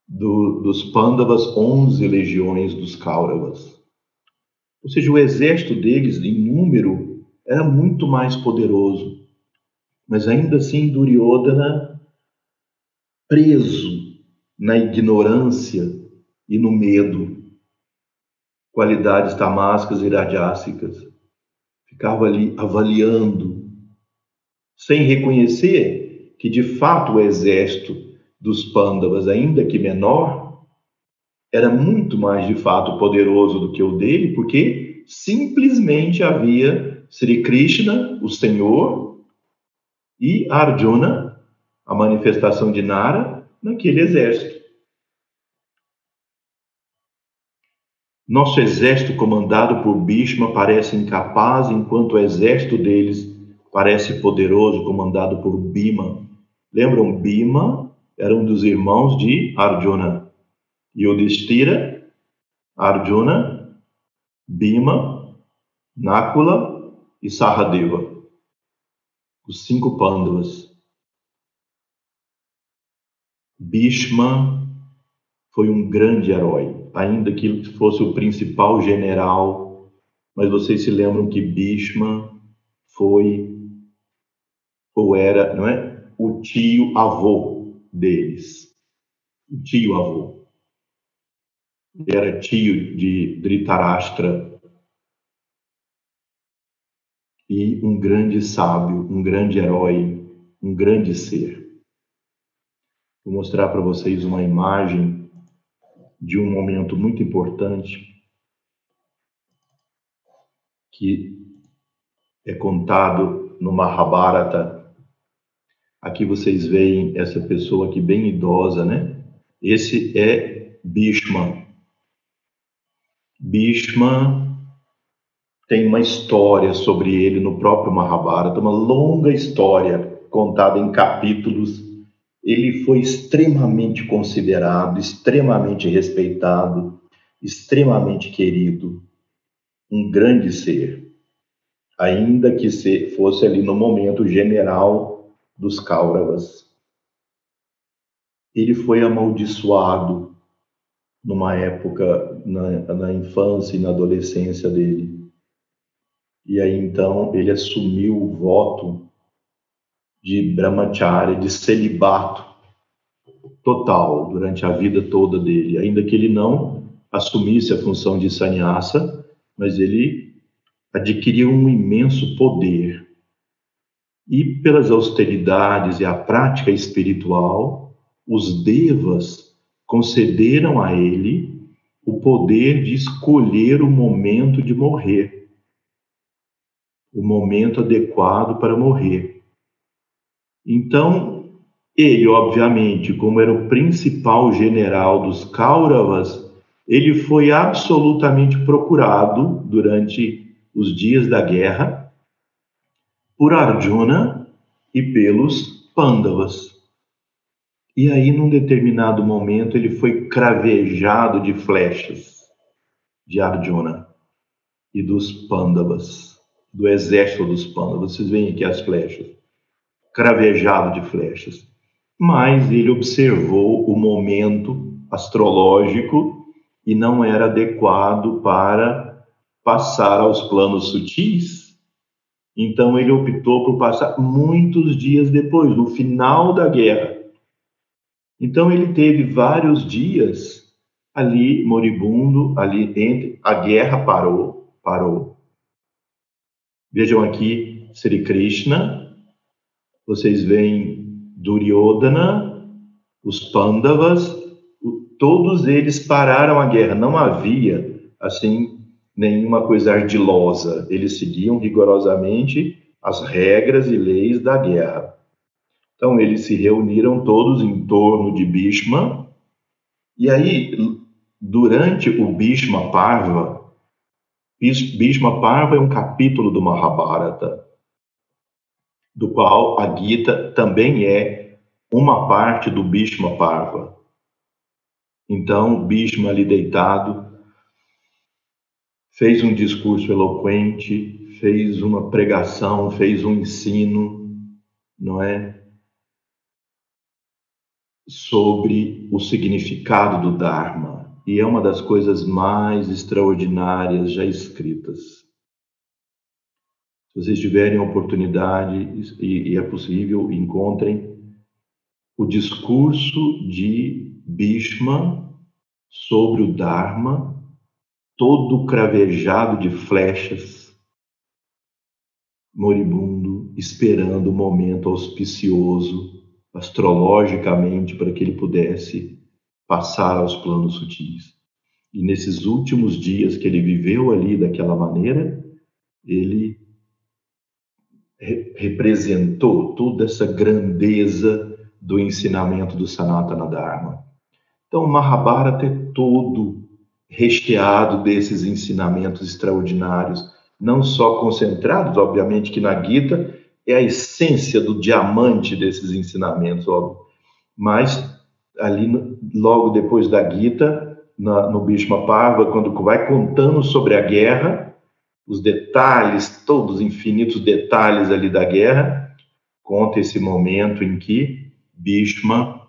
do, dos Pandavas, 11 legiões dos Kauravas. Ou seja, o exército deles, em número, era muito mais poderoso. Mas ainda assim, Duryodhana, preso na ignorância e no medo, qualidades tamásicas e radiássicas. Ficava ali avaliando, sem reconhecer que de fato o exército dos Pandavas, ainda que menor, era muito mais de fato poderoso do que o dele, porque simplesmente havia Sri Krishna, o Senhor, e Arjuna, a manifestação de Nara, naquele exército. Nosso exército comandado por Bhishma parece incapaz, enquanto o exército deles parece poderoso, comandado por Bhima. Lembram? Bhima era um dos irmãos de Arjuna. Yudhishthira, Arjuna, Bhima, Nakula e Sahadeva. Os cinco Pandavas. Bhishma foi um grande herói ainda que fosse o principal general, mas vocês se lembram que Bhishma foi ou era, não é, o tio avô deles, o tio avô. Era tio de Dhritarashtra e um grande sábio, um grande herói, um grande ser. Vou mostrar para vocês uma imagem de um momento muito importante que é contado no Mahabharata. Aqui vocês veem essa pessoa aqui bem idosa, né? Esse é Bhishma. Bhishma tem uma história sobre ele no próprio Mahabharata, uma longa história contada em capítulos ele foi extremamente considerado, extremamente respeitado, extremamente querido, um grande ser, ainda que fosse ali no momento general dos Kauravas. Ele foi amaldiçoado numa época, na, na infância e na adolescência dele. E aí então ele assumiu o voto de brahmacharya, de celibato total durante a vida toda dele, ainda que ele não assumisse a função de sannyasa, mas ele adquiriu um imenso poder. E pelas austeridades e a prática espiritual, os devas concederam a ele o poder de escolher o momento de morrer, o momento adequado para morrer. Então, ele, obviamente, como era o principal general dos Kauravas, ele foi absolutamente procurado durante os dias da guerra por Arjuna e pelos Pandavas. E aí, num determinado momento, ele foi cravejado de flechas de Arjuna e dos Pandavas, do exército dos Pandavas. Vocês veem aqui as flechas cravejado de flechas. Mas ele observou o momento astrológico e não era adequado para passar aos planos sutis. Então ele optou por passar muitos dias depois, no final da guerra. Então ele teve vários dias ali moribundo, ali entre a guerra parou, parou. Vejam aqui Sri Krishna vocês veem Duryodhana, os Pandavas, todos eles pararam a guerra. Não havia, assim, nenhuma coisa ardilosa. Eles seguiam rigorosamente as regras e leis da guerra. Então, eles se reuniram todos em torno de Bhishma. E aí, durante o Bhishma Parva, Bhishma Parva é um capítulo do Mahabharata do qual a Gita também é uma parte do Bhishma Parva. Então, Bhishma ali deitado, fez um discurso eloquente, fez uma pregação, fez um ensino, não é? Sobre o significado do Dharma. E é uma das coisas mais extraordinárias já escritas. Se vocês tiverem oportunidade e, e é possível, encontrem o discurso de Bhishma sobre o Dharma, todo cravejado de flechas, moribundo, esperando o momento auspicioso, astrologicamente, para que ele pudesse passar aos planos sutis. E nesses últimos dias que ele viveu ali daquela maneira, ele representou toda essa grandeza do ensinamento do Sanatana Dharma. Então, Mahabharata é todo recheado desses ensinamentos extraordinários, não só concentrados, obviamente que na Gita é a essência do diamante desses ensinamentos, óbvio, mas ali logo depois da Gita, na, no Bhishma Parva, quando vai contando sobre a guerra, os detalhes, todos os infinitos detalhes ali da guerra, conta esse momento em que Bhishma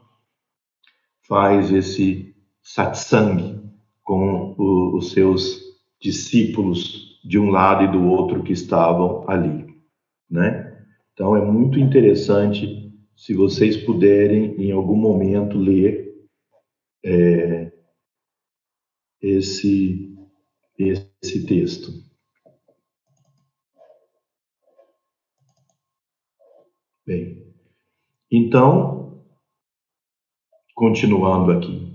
faz esse satsang com o, os seus discípulos de um lado e do outro que estavam ali, né? Então é muito interessante se vocês puderem em algum momento ler é, esse esse texto. Bem, então, continuando aqui.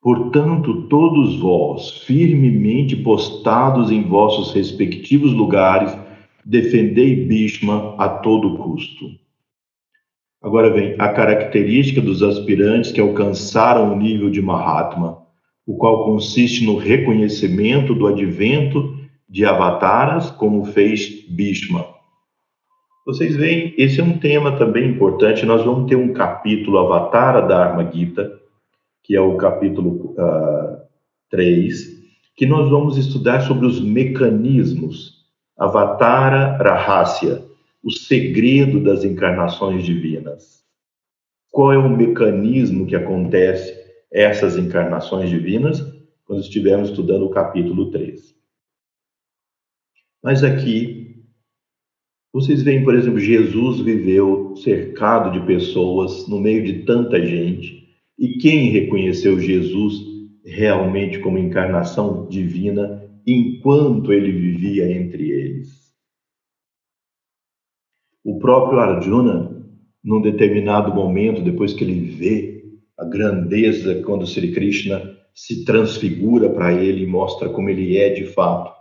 Portanto, todos vós, firmemente postados em vossos respectivos lugares, defendei Bhishma a todo custo. Agora vem a característica dos aspirantes que alcançaram o nível de Mahatma, o qual consiste no reconhecimento do advento de avataras, como fez Bhishma vocês veem, esse é um tema também importante. Nós vamos ter um capítulo Avatara Dharma Gita, que é o capítulo uh, ah, 3, que nós vamos estudar sobre os mecanismos Avatara Rahasya, o segredo das encarnações divinas. Qual é o mecanismo que acontece essas encarnações divinas quando estivermos estudando o capítulo 3. Mas aqui vocês veem, por exemplo, Jesus viveu cercado de pessoas, no meio de tanta gente, e quem reconheceu Jesus realmente como encarnação divina enquanto ele vivia entre eles? O próprio Arjuna, num determinado momento, depois que ele vê a grandeza quando Sri Krishna se transfigura para ele e mostra como ele é de fato,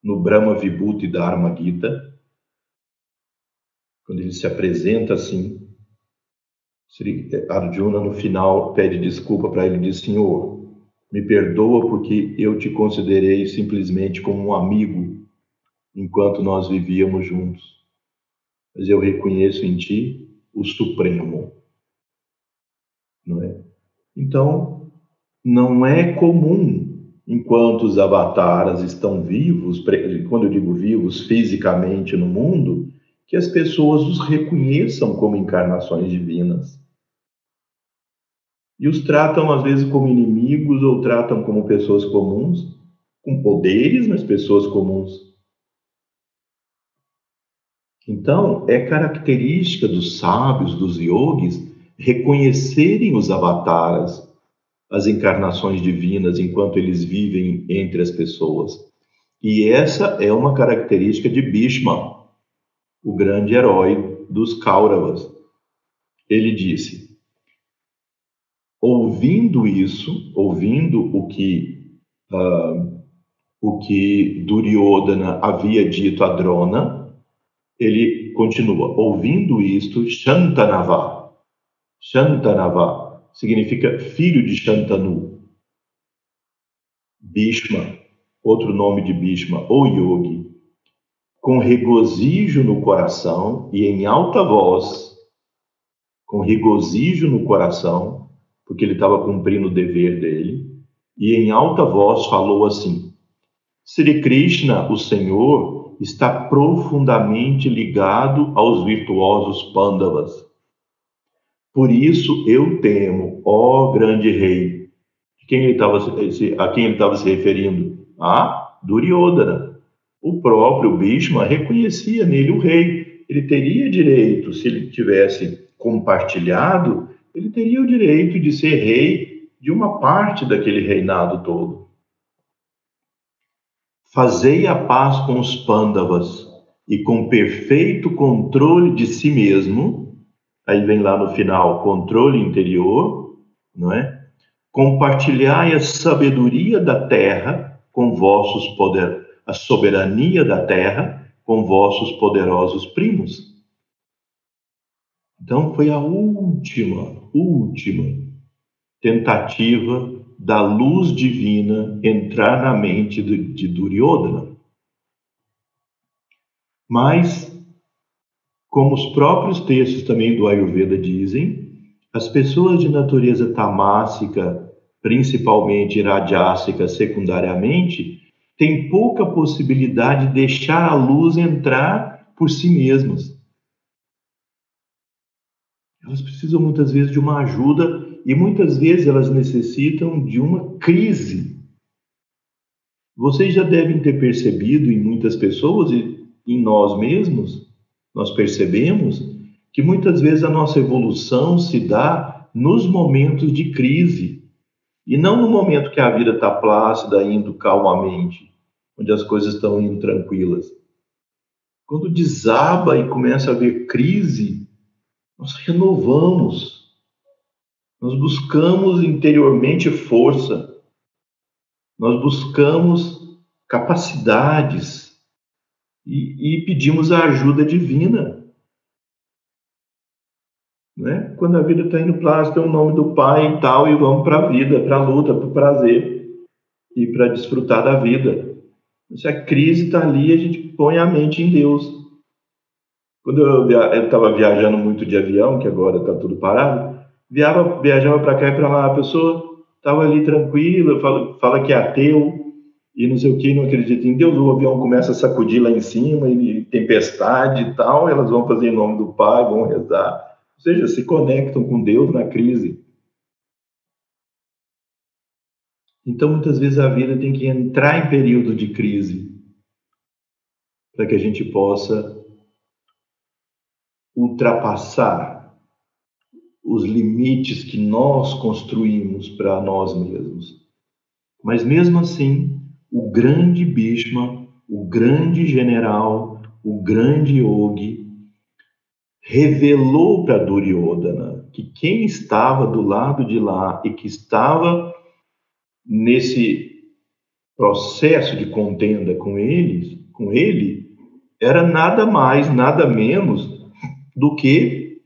no Brahma Vibhuti Dharma Gita, quando ele se apresenta assim, Arjuna no final pede desculpa para ele e diz: Senhor, me perdoa porque eu te considerei simplesmente como um amigo enquanto nós vivíamos juntos. Mas eu reconheço em ti o Supremo. Não é? Então, não é comum enquanto os avataras estão vivos, quando eu digo vivos fisicamente no mundo, que as pessoas os reconheçam como encarnações divinas. E os tratam, às vezes, como inimigos ou tratam como pessoas comuns, com poderes, mas pessoas comuns. Então, é característica dos sábios, dos yogis, reconhecerem os avataras, as encarnações divinas, enquanto eles vivem entre as pessoas. E essa é uma característica de Bhishma, o grande herói dos Kauravas. Ele disse: ouvindo isso, ouvindo o que uh, o que Duryodhana havia dito a Drona, ele continua: ouvindo isto, Shantanava. Shantanava significa filho de Shantanu. Bhishma, outro nome de Bhishma, ou Yogi, com regozijo no coração e em alta voz, com regozijo no coração, porque ele estava cumprindo o dever dele, e em alta voz falou assim: Sri Krishna, o Senhor, está profundamente ligado aos virtuosos Pandavas. Por isso eu temo, ó grande rei. Quem ele tava, a quem ele estava se referindo? A Duryodhana. O próprio Bhishma reconhecia nele o rei. Ele teria direito, se ele tivesse compartilhado, ele teria o direito de ser rei de uma parte daquele reinado todo. Fazei a paz com os Pandavas e com perfeito controle de si mesmo, aí vem lá no final, controle interior, não é? Compartilhai a sabedoria da terra com vossos poder, a soberania da terra com vossos poderosos primos. Então foi a última, última tentativa da luz divina entrar na mente de Duryodhana. Mas, como os próprios textos também do Ayurveda dizem, as pessoas de natureza tamássica, principalmente radiássica secundariamente, têm pouca possibilidade de deixar a luz entrar por si mesmas. Elas precisam muitas vezes de uma ajuda e muitas vezes elas necessitam de uma crise. Vocês já devem ter percebido em muitas pessoas e em nós mesmos, nós percebemos que muitas vezes a nossa evolução se dá nos momentos de crise e não no momento que a vida está plácida, indo calmamente, onde as coisas estão indo tranquilas. Quando desaba e começa a haver crise, nós renovamos, nós buscamos interiormente força, nós buscamos capacidades e, e pedimos a ajuda divina. Né? Quando a vida está indo plástico, é o nome do Pai e tal, e vamos para a vida, para a luta, para o prazer e para desfrutar da vida. Se a crise está ali, a gente põe a mente em Deus. Quando eu estava viajando muito de avião, que agora está tudo parado, viajava, viajava para cá e para lá, a pessoa estava ali tranquila, fala, fala que é ateu e não sei o que, não acredita em Deus, o avião começa a sacudir lá em cima, e tempestade e tal, elas vão fazer em nome do Pai, vão rezar. Seja, se conectam com Deus na crise. Então, muitas vezes a vida tem que entrar em período de crise para que a gente possa ultrapassar os limites que nós construímos para nós mesmos. Mas mesmo assim, o grande Bhishma, o grande general, o grande yogi, revelou para Duryodhana que quem estava do lado de lá e que estava nesse processo de contenda com eles, com ele, era nada mais, nada menos do que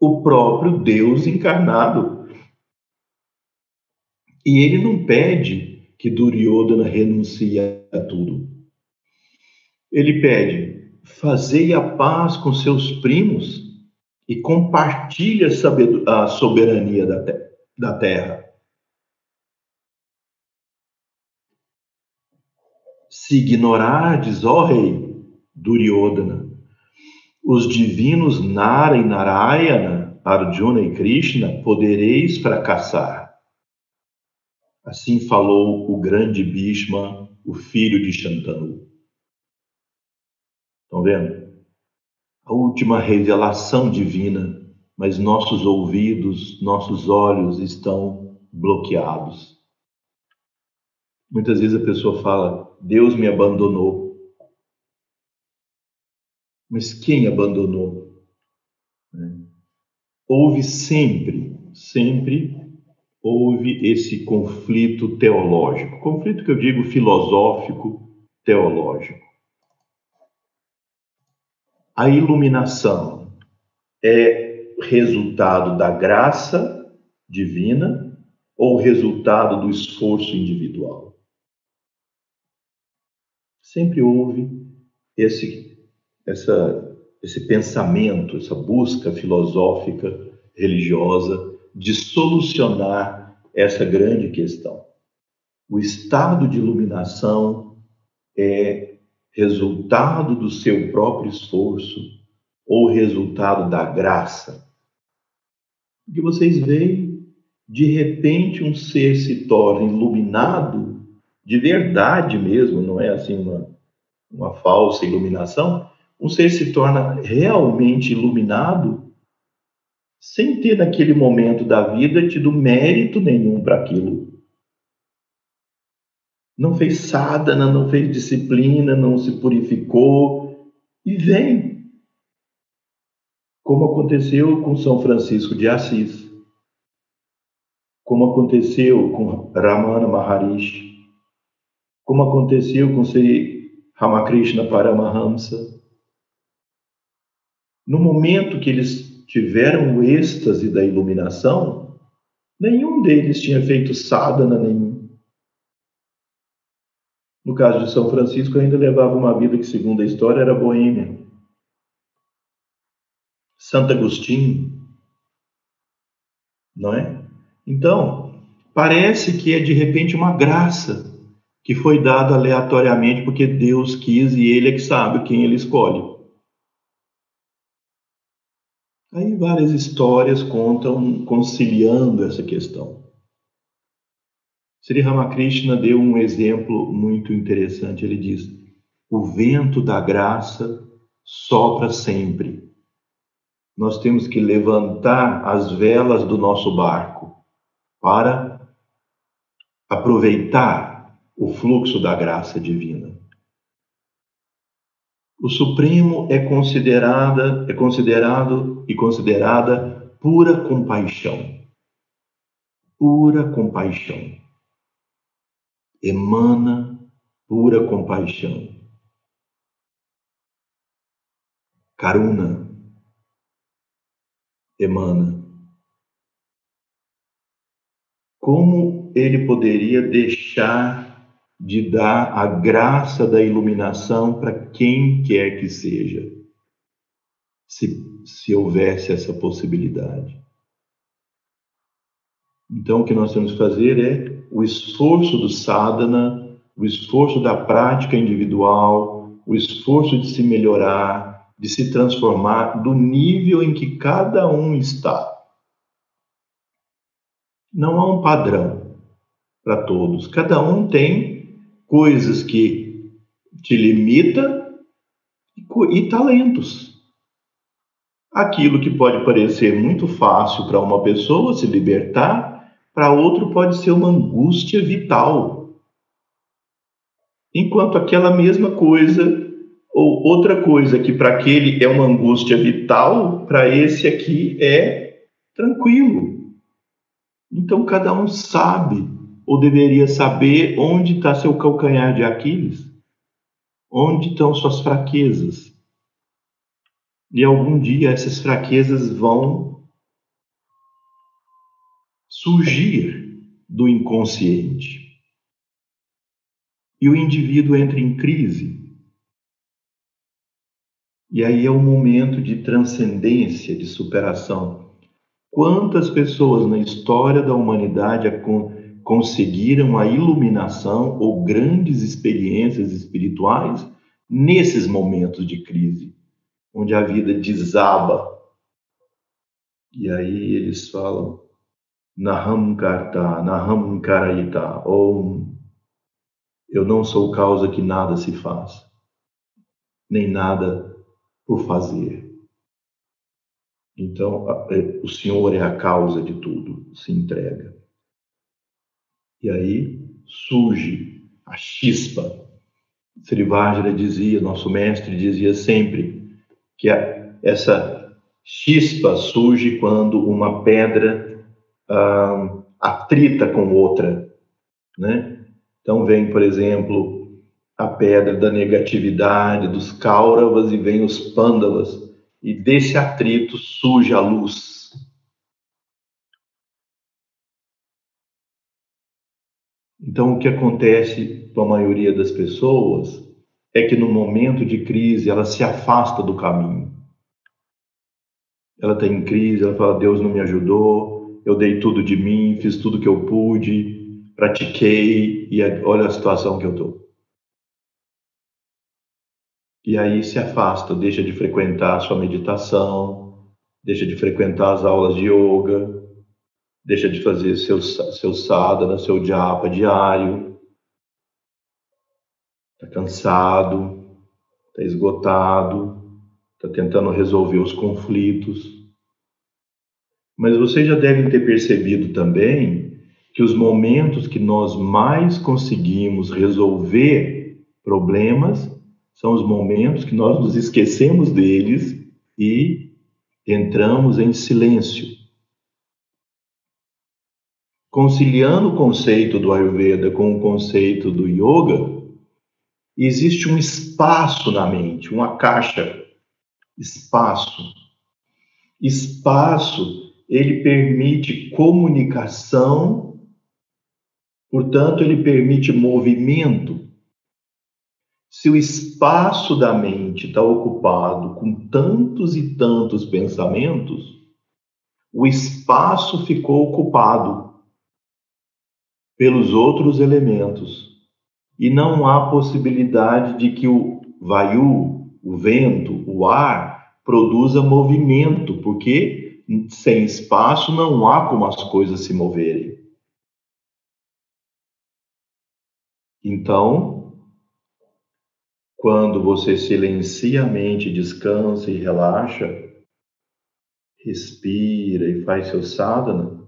o próprio Deus encarnado. E ele não pede que Duryodhana renuncie a tudo. Ele pede: fazei a paz com seus primos e compartilhe a soberania da, da terra. Se ignorardes, ó rei Duryodhana, os divinos Nara e Narayana, Arjuna e Krishna, podereis fracassar. Assim falou o grande Bhishma, o filho de Shantanu. Estão vendo? A última revelação divina, mas nossos ouvidos, nossos olhos estão bloqueados. Muitas vezes a pessoa fala: Deus me abandonou. Mas quem abandonou? Né? Houve sempre, sempre houve esse conflito teológico. Conflito que eu digo filosófico, teológico. A iluminação é resultado da graça divina ou resultado do esforço individual? Sempre houve esse essa, esse pensamento, essa busca filosófica, religiosa, de solucionar essa grande questão. O estado de iluminação é resultado do seu próprio esforço ou resultado da graça. Porque vocês veem, de repente um ser se torna iluminado de verdade mesmo, não é assim uma, uma falsa iluminação. Um ser se torna realmente iluminado sem ter naquele momento da vida tido mérito nenhum para aquilo não fez sadhana, não fez disciplina, não se purificou e vem. Como aconteceu com São Francisco de Assis, como aconteceu com Ramana Maharishi, como aconteceu com Sri Ramakrishna Paramahamsa. No momento que eles tiveram o êxtase da iluminação, nenhum deles tinha feito sadhana nenhum no caso de São Francisco, ainda levava uma vida que, segundo a história, era boêmia. Santo Agostinho, não é? Então, parece que é de repente uma graça que foi dada aleatoriamente porque Deus quis e Ele é que sabe quem Ele escolhe. Aí várias histórias contam conciliando essa questão. Sri Ramakrishna deu um exemplo muito interessante. Ele diz: o vento da graça sopra sempre. Nós temos que levantar as velas do nosso barco para aproveitar o fluxo da graça divina. O Supremo é considerada, é considerado e considerada pura compaixão. Pura compaixão emana pura compaixão. Karuna emana. Como ele poderia deixar de dar a graça da iluminação para quem quer que seja, se, se houvesse essa possibilidade? Então, o que nós temos que fazer é o esforço do sadhana, o esforço da prática individual, o esforço de se melhorar, de se transformar do nível em que cada um está. Não há um padrão para todos. Cada um tem coisas que te limita e, e talentos. Aquilo que pode parecer muito fácil para uma pessoa se libertar, para outro pode ser uma angústia vital. Enquanto aquela mesma coisa ou outra coisa que para aquele é uma angústia vital, para esse aqui é tranquilo. Então cada um sabe ou deveria saber onde está seu calcanhar de Aquiles, onde estão suas fraquezas. E algum dia essas fraquezas vão surgir do inconsciente. E o indivíduo entra em crise. E aí é um momento de transcendência, de superação. Quantas pessoas na história da humanidade conseguiram a iluminação ou grandes experiências espirituais nesses momentos de crise, onde a vida desaba. E aí eles falam: Naham Karta, Naham Karaita, ou eu não sou causa que nada se faz, nem nada por fazer. Então, é, o Senhor é a causa de tudo, se entrega. E aí surge a chispa. Srivajra dizia, nosso mestre dizia sempre, que essa chispa surge quando uma pedra atrita com outra, né? Então vem, por exemplo, a pedra da negatividade dos Kauravas e vem os Pandavas e desse atrito surge a luz. Então o que acontece com a maioria das pessoas é que no momento de crise ela se afasta do caminho. Ela está em crise, ela fala: Deus não me ajudou, eu dei tudo de mim, fiz tudo que eu pude, pratiquei e olha a situação que eu estou. E aí se afasta, deixa de frequentar a sua meditação, deixa de frequentar as aulas de yoga, deixa de fazer seu, seu sadhana, seu japa diário, está cansado, está esgotado, está tentando resolver os conflitos. Mas vocês já devem ter percebido também que os momentos que nós mais conseguimos resolver problemas são os momentos que nós nos esquecemos deles e entramos em silêncio. Conciliando o conceito do Ayurveda com o conceito do Yoga, existe um espaço na mente, uma caixa. Espaço. Espaço, ele permite comunicação, portanto, ele permite movimento. Se o espaço da mente está ocupado com tantos e tantos pensamentos, o espaço ficou ocupado pelos outros elementos. E não há possibilidade de que o vaiu, o vento, o ar, produza movimento, porque sem espaço não há como as coisas se moverem. Então, quando você silencia a mente, descansa e relaxa, respira e faz seu sadhana,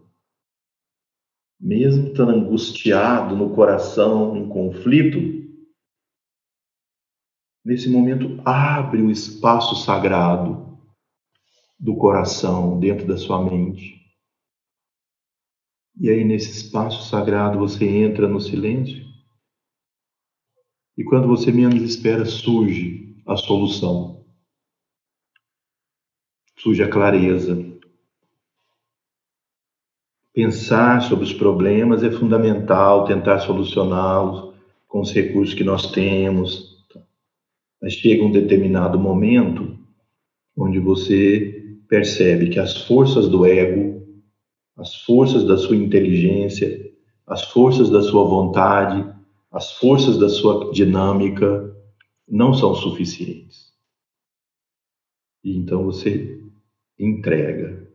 mesmo estando angustiado no coração, em conflito, nesse momento abre o espaço sagrado do coração dentro da sua mente. E aí, nesse espaço sagrado, você entra no silêncio e quando você menos espera, surge a solução. Surge a clareza. Pensar sobre os problemas é fundamental, tentar solucioná-los com os recursos que nós temos. Mas chega um determinado momento onde você percebe que as forças do ego, as forças da sua inteligência, as forças da sua vontade, as forças da sua dinâmica não são suficientes. E então você entrega.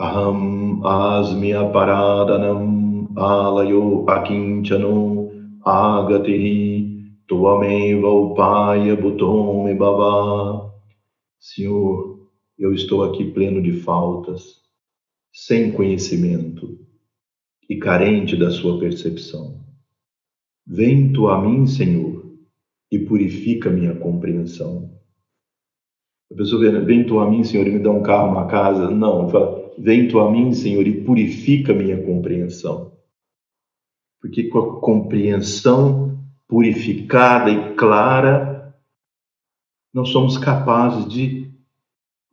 Aham asmi aparadanam alayo akinchano agatihi tuameva upaya butome bhava. Senhor, eu estou aqui pleno de faltas, sem conhecimento e carente da sua percepção. Vem tu a mim, Senhor, e purifica minha compreensão. A pessoa vê, vem tu a mim, Senhor, e me dá um carro, uma casa. Não, fala, vem tu a mim, Senhor, e purifica minha compreensão. Porque com a compreensão purificada e clara, nós somos capazes de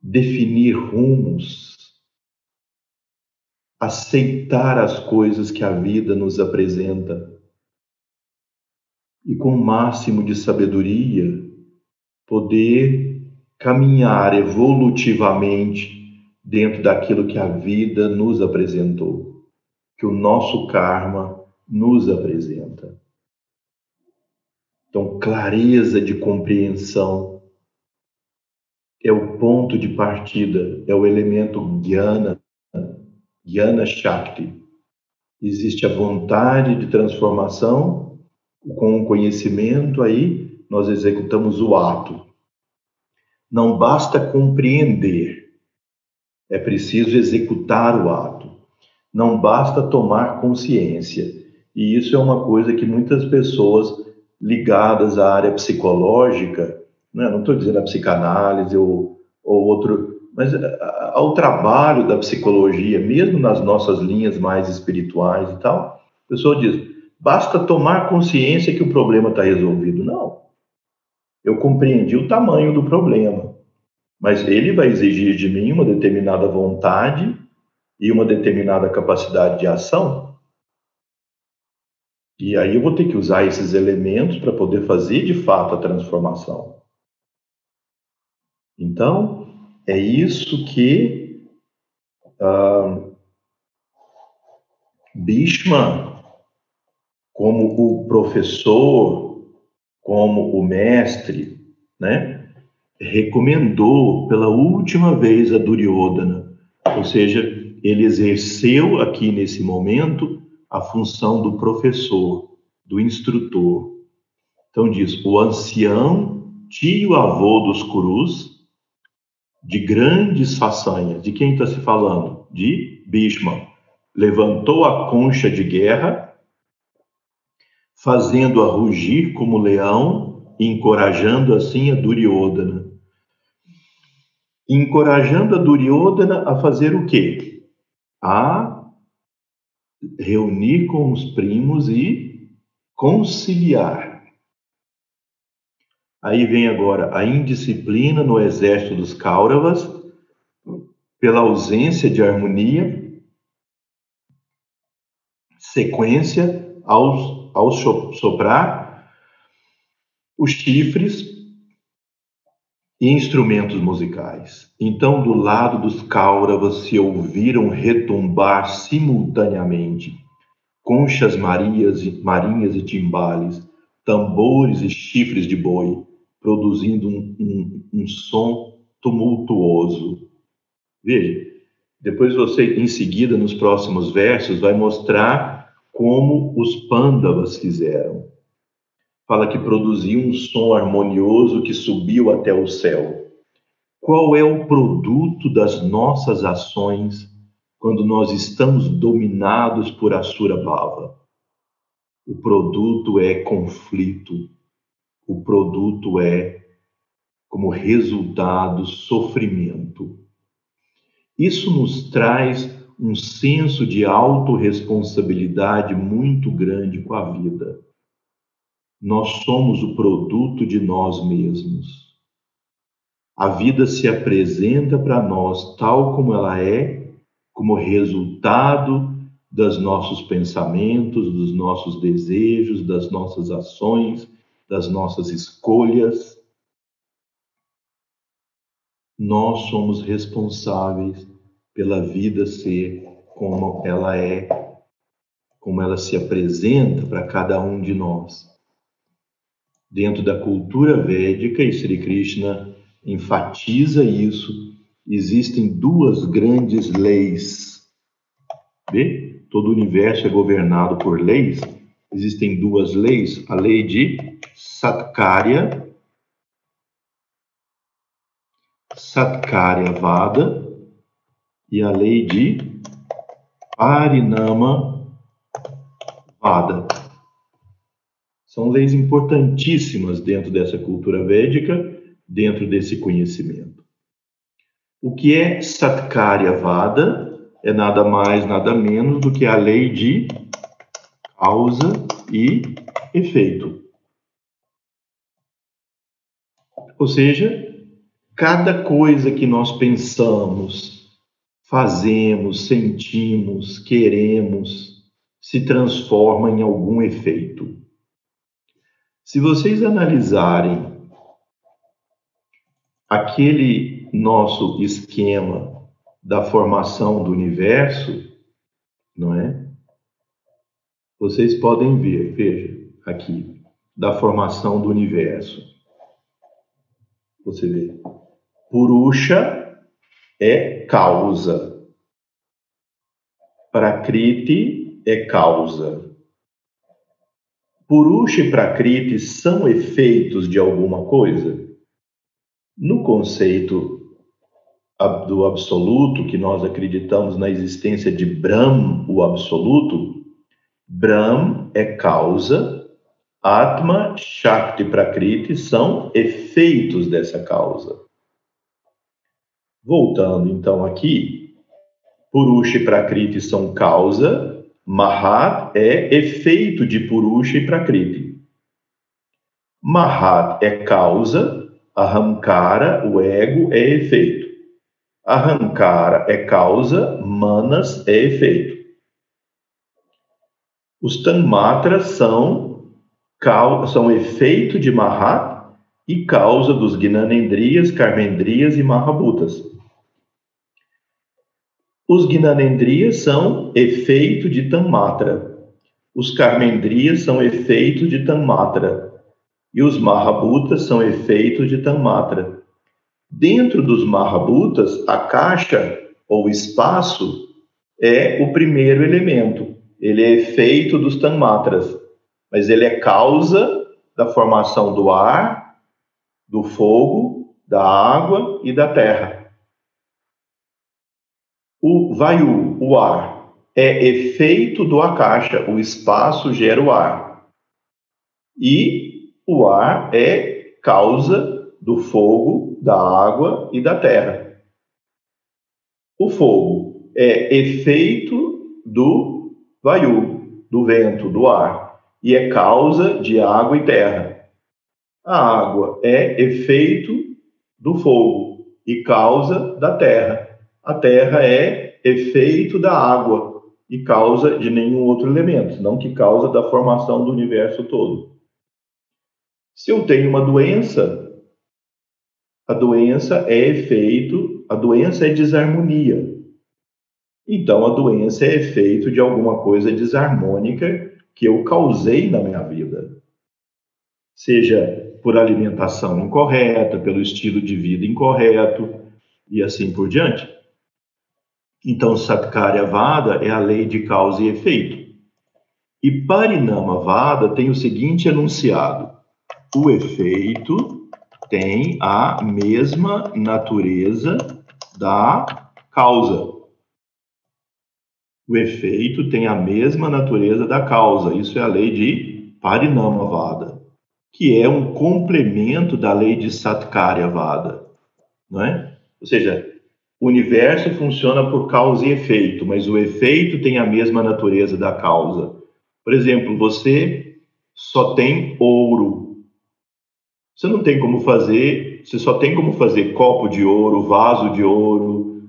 definir rumos, aceitar as coisas que a vida nos apresenta e, com o máximo de sabedoria, poder caminhar evolutivamente dentro daquilo que a vida nos apresentou, que o nosso karma nos apresenta. Então, clareza de compreensão ponto de partida, é o elemento guiana Jnana Shakti. Existe a vontade de transformação, com o conhecimento aí nós executamos o ato. Não basta compreender, é preciso executar o ato. Não basta tomar consciência. E isso é uma coisa que muitas pessoas ligadas à área psicológica, né, não estou dizendo a psicanálise ou, ou outro, mas eh, ao trabalho da psicologia, mesmo nas nossas linhas mais espirituais e tal, a pessoa diz: basta tomar consciência que o problema está resolvido. Não. Eu compreendi o tamanho do problema, mas ele vai exigir de mim uma determinada vontade e uma determinada capacidade de ação. E aí eu vou ter que usar esses elementos para poder fazer de fato a transformação. Então, é isso que ah, Bhishma, como o professor, como o mestre, né, recomendou pela última vez a Duryodhana, ou seja, ele exerceu aqui nesse momento a função do professor, do instrutor. Então diz, o ancião, tio avô dos Kurus, de grandes façanhas. De quem está se falando? De Bhishma. Levantou a concha de guerra, fazendo-a rugir como leão, encorajando assim a Duryodhana. Encorajando a Duryodhana a fazer o quê? A reunir com os primos e conciliar Aí vem agora a indisciplina no exército dos Kauravas, pela ausência de harmonia, sequência ao, soprar os chifres e instrumentos musicais. Então, do lado dos Kauravas se ouviram retumbar simultaneamente conchas marinhas, marinhas e timbales, tambores e chifres de boi, produzindo um, um, um som tumultuoso. Veja, depois você, em seguida, nos próximos versos, vai mostrar como os pândavas fizeram. Fala que produziu um som harmonioso que subiu até o céu. Qual é o produto das nossas ações quando nós estamos dominados por Asura Bhava? O produto é conflito, o produto é, como resultado, sofrimento. Isso nos traz um senso de autorresponsabilidade muito grande com a vida. Nós somos o produto de nós mesmos. A vida se apresenta para nós tal como ela é, como resultado dos nossos pensamentos, dos nossos desejos, das nossas ações das nossas escolhas. Nós somos responsáveis pela vida ser como ela é, como ela se apresenta para cada um de nós. Dentro da cultura védica, e Sri Krishna enfatiza isso, existem duas grandes leis. Vê? Todo o universo é governado por leis. Existem duas leis: a lei de Satkarya, Satkarya Vada e a lei de Parinama Vada. São leis importantíssimas dentro dessa cultura védica, dentro desse conhecimento. O que é Satkarya Vada é nada mais, nada menos do que a lei de causa e efeito. Ou seja, cada coisa que nós pensamos, fazemos, sentimos, queremos, se transforma em algum efeito. Se vocês analisarem aquele nosso esquema da formação do universo, não é? Vocês podem ver, veja aqui, da formação do universo. Você vê. Purusha é causa. Prakriti é causa. Purusha e Prakriti são efeitos de alguma coisa? No conceito do absoluto, que nós acreditamos na existência de Brahm, o absoluto, Brahm é causa Atma, Shakti Prakriti são efeitos dessa causa. Voltando então aqui, Purusha e Prakriti são causa, Mahat é efeito de Purusha e Prakriti. Mahat é causa, Ahamkara, o ego, é efeito. Ahamkara é causa, Manas é efeito. Os Tanmatras são são efeito de Mahat e causa dos Gnanendrias, Karmendrias e Mahabutas. Os Gnanendriyas são efeito de Tanmatra. Os Karmendriyas são efeito de Tanmatra. E os Mahabhutas são efeito de Tanmatra. Dentro dos Mahabhutas, a caixa ou espaço é o primeiro elemento. Ele é efeito dos Tanmatras, mas ele é causa da formação do ar, do fogo, da água e da terra. O Vayu, o ar, é efeito do Akasha, o espaço gera o ar. E o ar é causa do fogo, da água e da terra. O fogo é efeito do Vayu, do vento, do ar, e é causa de água e terra. A água é efeito do fogo e causa da terra. A terra é efeito da água e causa de nenhum outro elemento, não que causa da formação do universo todo. Se eu tenho uma doença, a doença é efeito, a doença é desarmonia. Então a doença é efeito de alguma coisa desarmônica que eu causei na minha vida. Seja por alimentação incorreta, pelo estilo de vida incorreto e assim por diante. Então, Satkarya Vada é a lei de causa e efeito. E Parinama Vada tem o seguinte enunciado: o efeito tem a mesma natureza da causa. O efeito tem a mesma natureza da causa. Isso é a lei de Parinama Vada que é um complemento da lei de Satkaryavada, não é? Ou seja, o universo funciona por causa e efeito, mas o efeito tem a mesma natureza da causa. Por exemplo, você só tem ouro. Você não tem como fazer, você só tem como fazer copo de ouro, vaso de ouro,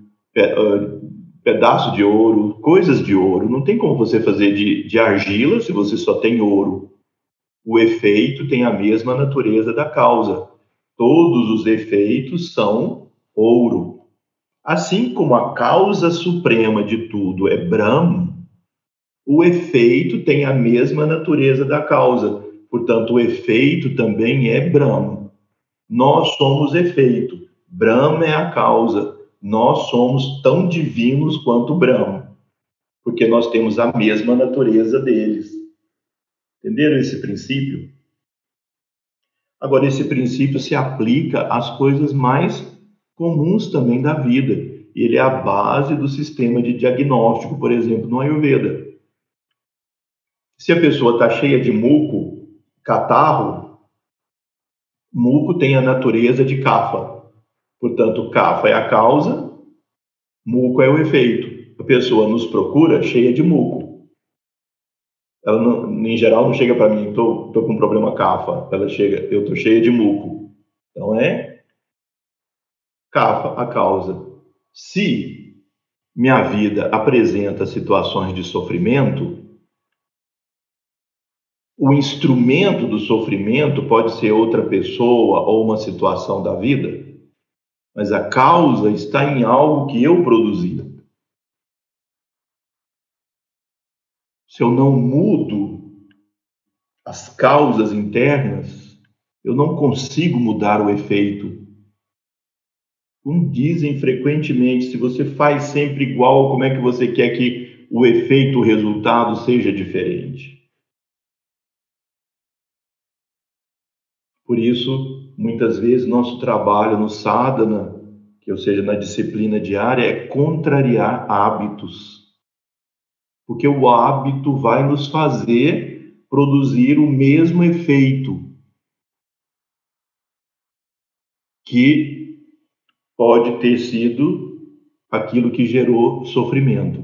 pedaço de ouro, coisas de ouro. Não tem como você fazer de, de argila se você só tem ouro o efeito tem a mesma natureza da causa. Todos os efeitos são ouro. Assim como a causa suprema de tudo é Brahma, o efeito tem a mesma natureza da causa. Portanto, o efeito também é Brahma. Nós somos efeito. Brahma é a causa. Nós somos tão divinos quanto Brahma, porque nós temos a mesma natureza deles. Entenderam esse princípio? Agora, esse princípio se aplica às coisas mais comuns também da vida. Ele é a base do sistema de diagnóstico, por exemplo, no Ayurveda. Se a pessoa está cheia de muco, catarro, muco tem a natureza de cafa. Portanto, cafa é a causa, muco é o efeito. A pessoa nos procura cheia de muco ela não, em geral não chega para mim, tô, tô com um problema cafa. Ela chega, eu tô cheia de muco. Então é cafa a causa. Se minha vida apresenta situações de sofrimento, o instrumento do sofrimento pode ser outra pessoa ou uma situação da vida, mas a causa está em algo que eu produzi. se eu não mudo as causas internas, eu não consigo mudar o efeito. Como dizem frequentemente, se você faz sempre igual, como é que você quer que o efeito, o resultado seja diferente? Por isso, muitas vezes, nosso trabalho no sadhana, que ou seja, na disciplina diária, é contrariar hábitos porque o hábito vai nos fazer produzir o mesmo efeito que pode ter sido aquilo que gerou sofrimento.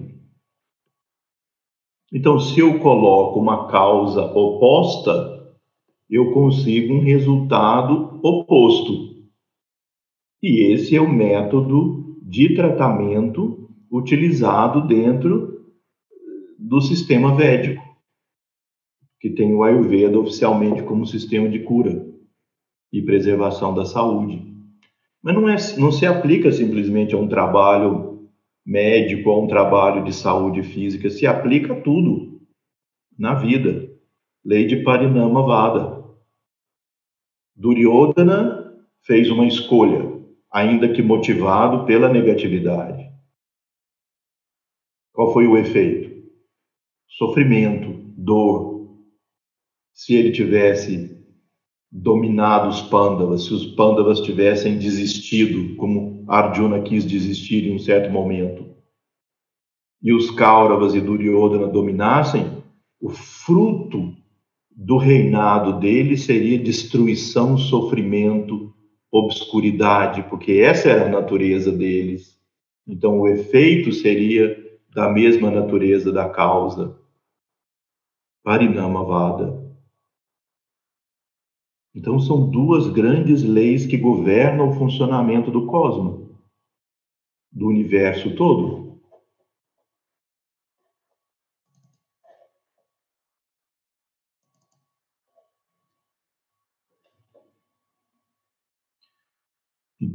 Então, se eu coloco uma causa oposta, eu consigo um resultado oposto. E esse é o método de tratamento utilizado dentro do sistema védico, que tem o Ayurveda oficialmente como sistema de cura e preservação da saúde. Mas não, é, não se aplica simplesmente a um trabalho médico, a um trabalho de saúde física, se aplica a tudo na vida. Lei de Parinama Vada. Duryodhana fez uma escolha, ainda que motivado pela negatividade. Qual foi o efeito? Sofrimento, dor. Se ele tivesse dominado os Pandavas, se os Pandavas tivessem desistido, como Arjuna quis desistir em um certo momento, e os Kauravas e Duryodhana dominassem, o fruto do reinado dele seria destruição, sofrimento, obscuridade, porque essa era a natureza deles. Então, o efeito seria da mesma natureza da causa. Parinamavada. Então, são duas grandes leis que governam o funcionamento do cosmos, do universo todo.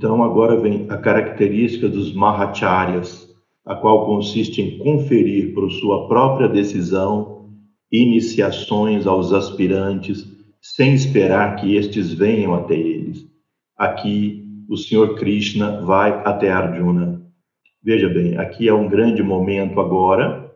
Então, agora vem a característica dos Mahacharyas, a qual consiste em conferir por sua própria decisão iniciações aos aspirantes, sem esperar que estes venham até eles. Aqui, o Senhor Krishna vai até Arjuna. Veja bem, aqui é um grande momento agora,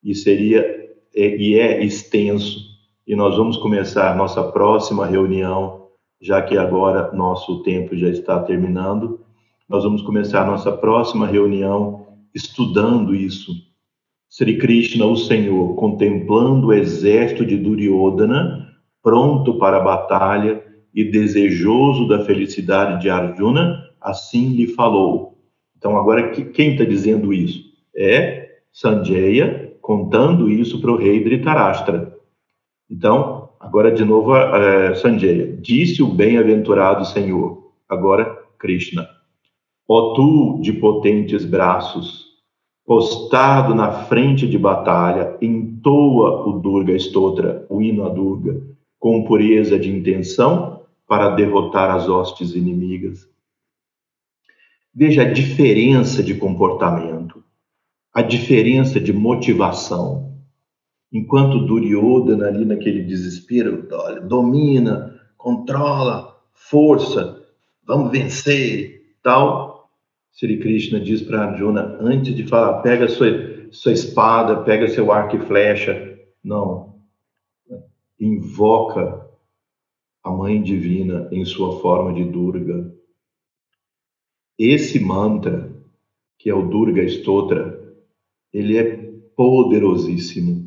e seria e é extenso, e nós vamos começar nossa próxima reunião já que agora nosso tempo já está terminando, nós vamos começar nossa próxima reunião estudando isso. Sri Krishna, o Senhor, contemplando o exército de Duryodhana, pronto para a batalha e desejoso da felicidade de Arjuna, assim lhe falou. Então, agora, quem está dizendo isso? É Sanjaya contando isso para o rei Dhritarashtra. Então, Agora, de novo, uh, Sanjaya. Disse o bem-aventurado Senhor. Agora, Krishna. Ó tu de potentes braços, postado na frente de batalha, entoa o Durga Stotra, o hino a Durga, com pureza de intenção para derrotar as hostes inimigas. Veja a diferença de comportamento, a diferença de motivação. Enquanto Duryodhana ali naquele desespero, olha, domina, controla, força, vamos vencer, tal. Sri Krishna diz para Arjuna, antes de falar, pega sua, sua espada, pega seu arco e flecha, não. Invoca a Mãe Divina em sua forma de Durga. Esse mantra, que é o Durga Stotra, ele é poderosíssimo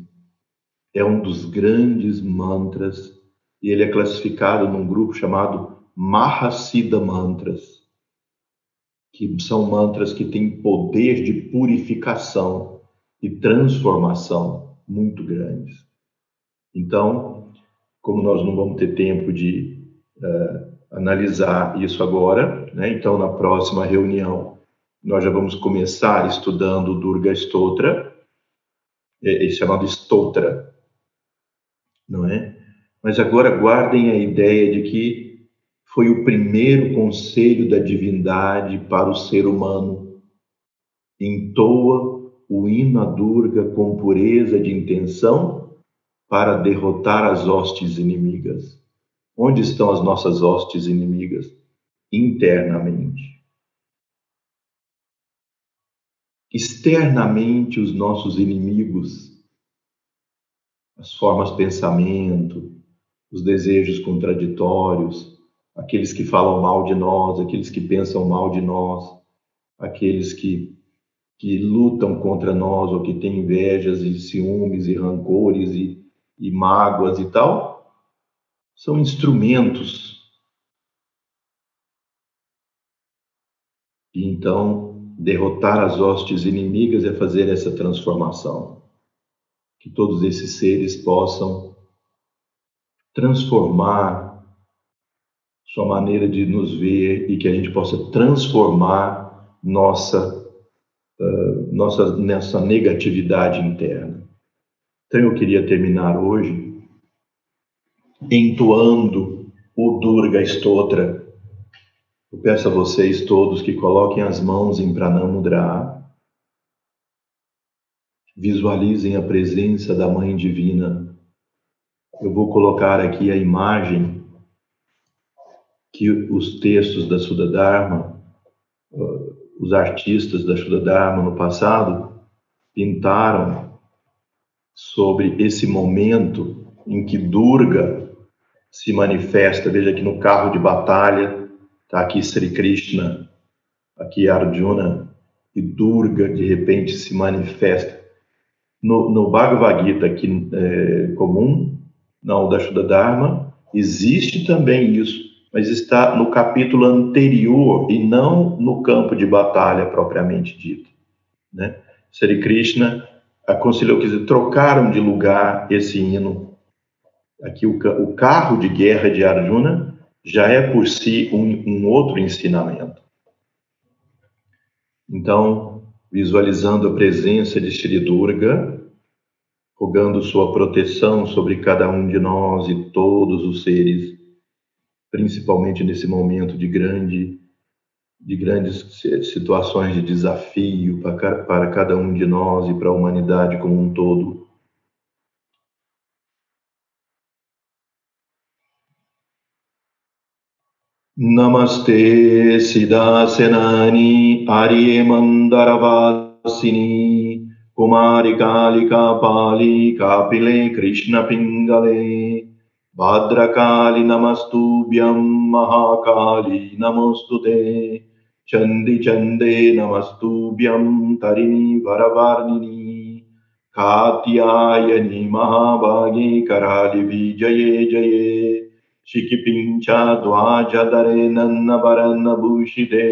é um dos grandes mantras e ele é classificado num grupo chamado Mahasiddha Mantras, que são mantras que têm poder de purificação e transformação muito grandes. Então, como nós não vamos ter tempo de uh, analisar isso agora, né? então na próxima reunião nós já vamos começar estudando o Durga Stotra, é, é chamado Stotra, não é? Mas agora guardem a ideia de que foi o primeiro conselho da divindade para o ser humano. Entoa o hino a Durga com pureza de intenção para derrotar as hostes inimigas. Onde estão as nossas hostes inimigas? Internamente. Externamente, os nossos inimigos as formas de pensamento, os desejos contraditórios, aqueles que falam mal de nós, aqueles que pensam mal de nós, aqueles que, que lutam contra nós ou que têm invejas e ciúmes e rancores e, e mágoas e tal, são instrumentos. E então, derrotar as hostes inimigas é fazer essa transformação que todos esses seres possam transformar sua maneira de nos ver e que a gente possa transformar nossa uh, nossa nessa negatividade interna. Então eu queria terminar hoje entoando o Durga Stotra. Eu peço a vocês todos que coloquem as mãos em Pranamudra visualizem a presença da Mãe Divina. Eu vou colocar aqui a imagem que os textos da Sudha Dharma, uh, os artistas da Sudha Dharma no passado, pintaram sobre esse momento em que Durga se manifesta. Veja aqui no carro de batalha, está aqui Sri Krishna, aqui Arjuna, e Durga de repente se manifesta. No, no Bhagavad Gita aqui é, comum, não da Shuddha Dharma, existe também isso, mas está no capítulo anterior e não no campo de batalha propriamente dito. Né? Sri Krishna aconselhou, dizer, trocaram de lugar esse hino. Aqui o, o carro de guerra de Arjuna já é por si um, um outro ensinamento. Então, visualizando a presença de Shri Durga, rogando sua proteção sobre cada um de nós e todos os seres, principalmente nesse momento de grande de grandes situações de desafio para, cada um de nós e para a humanidade como um todo. Namaste Siddhasenani Arye कुमारिकालिकापाली कापिले कृष्णपिङ्गले भाद्रकाली नमस्तुभ्यं महाकाली नमोऽस्तु ते चन्दि चन्दे नमस्तुभ्यं तरिणी वरवार्णिनी कात्यायनि महाभागे करालिविजये जये शिखिपिञ्चद्वाचदरे नन्नवरन्नभूषिते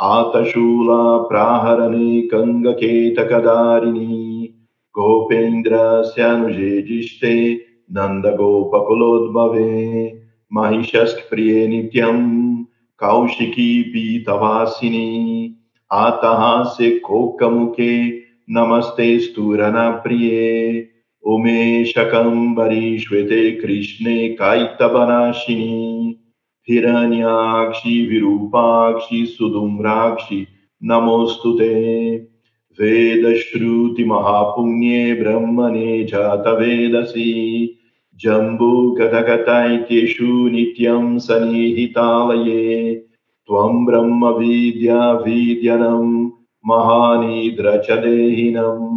आतशूला आतशूलाप्राहरणे कङ्गकेतकदारिणी गोपेन्द्रस्यानुजेजिष्टे नन्दगोपकुलोद्भवे, महिषस्प्रिये नित्यं कौशिकी पीतवासिनी। आतहासे कोकमुखे नमस्ते स्तूरनप्रिये। उमे शकम्बरी कृष्णे कायितवनाशिनी हिरण्याक्षि विरूपाक्षि सुदुम्राक्षि नमोस्तु ते वेदश्रुतिमहापुण्ये ब्रह्मणे जातवेदसि जम्बूकथकथैत्येषु नित्यं सन्निहितालये त्वं ब्रह्मवीद्यावीद्यनं महानिद्रचदेहिनम्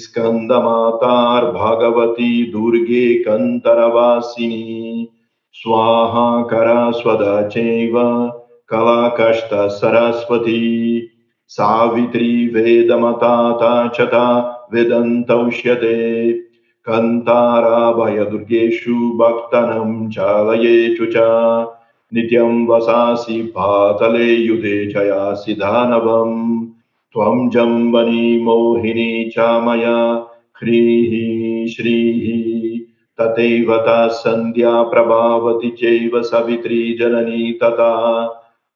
स्कन्दमातार्भगवती दुर्गे कन्तरवासिनी स्वाहाकरा स्वदा कलाकष्टसरस्वती सावित्री वेदमताता च ता वेदन्तौष्यते कन्ताराभयदुर्गेषु भक्तनं चालयेषु च नित्यं वसासि पातले युधे जयासि दानवम् त्वं जम्बनी मोहिनी च मया ह्रीः श्रीः तथैव ता सन्ध्या प्रभावति चैव सवित्री जननी तथा।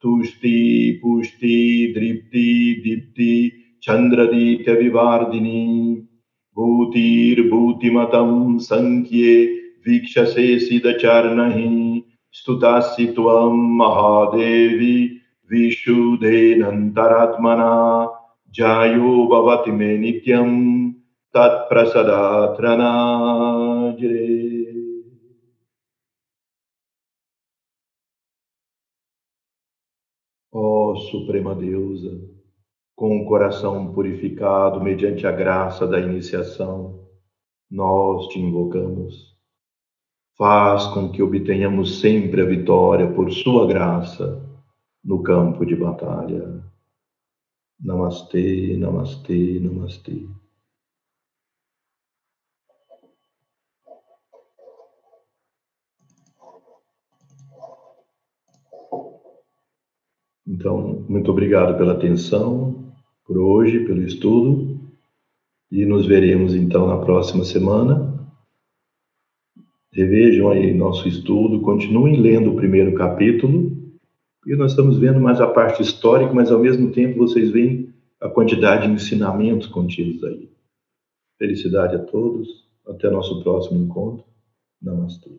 तुष्टि, पुष्टि दृप्ति दीप्ति चन्द्रदीप्यविवार्दिनी भूतिर्भूतिमतं सङ्ख्ये वीक्षसे सिदचर्णहि। स्तुतासि त्वं महादेवी, विशुधेनन्तरात्मना। जायो भवति मे tat prasadatranajire. Ó oh, Suprema Deusa, com o coração purificado mediante a graça da iniciação, nós te invocamos. Faz com que obtenhamos sempre a vitória por Sua graça no campo de batalha. Namastê, namastê, namastê. Então, muito obrigado pela atenção por hoje, pelo estudo, e nos veremos então na próxima semana. Revejam aí nosso estudo, continuem lendo o primeiro capítulo, e nós estamos vendo mais a parte histórica, mas ao mesmo tempo vocês veem a quantidade de ensinamentos contidos aí. Felicidade a todos, até nosso próximo encontro. Namastê.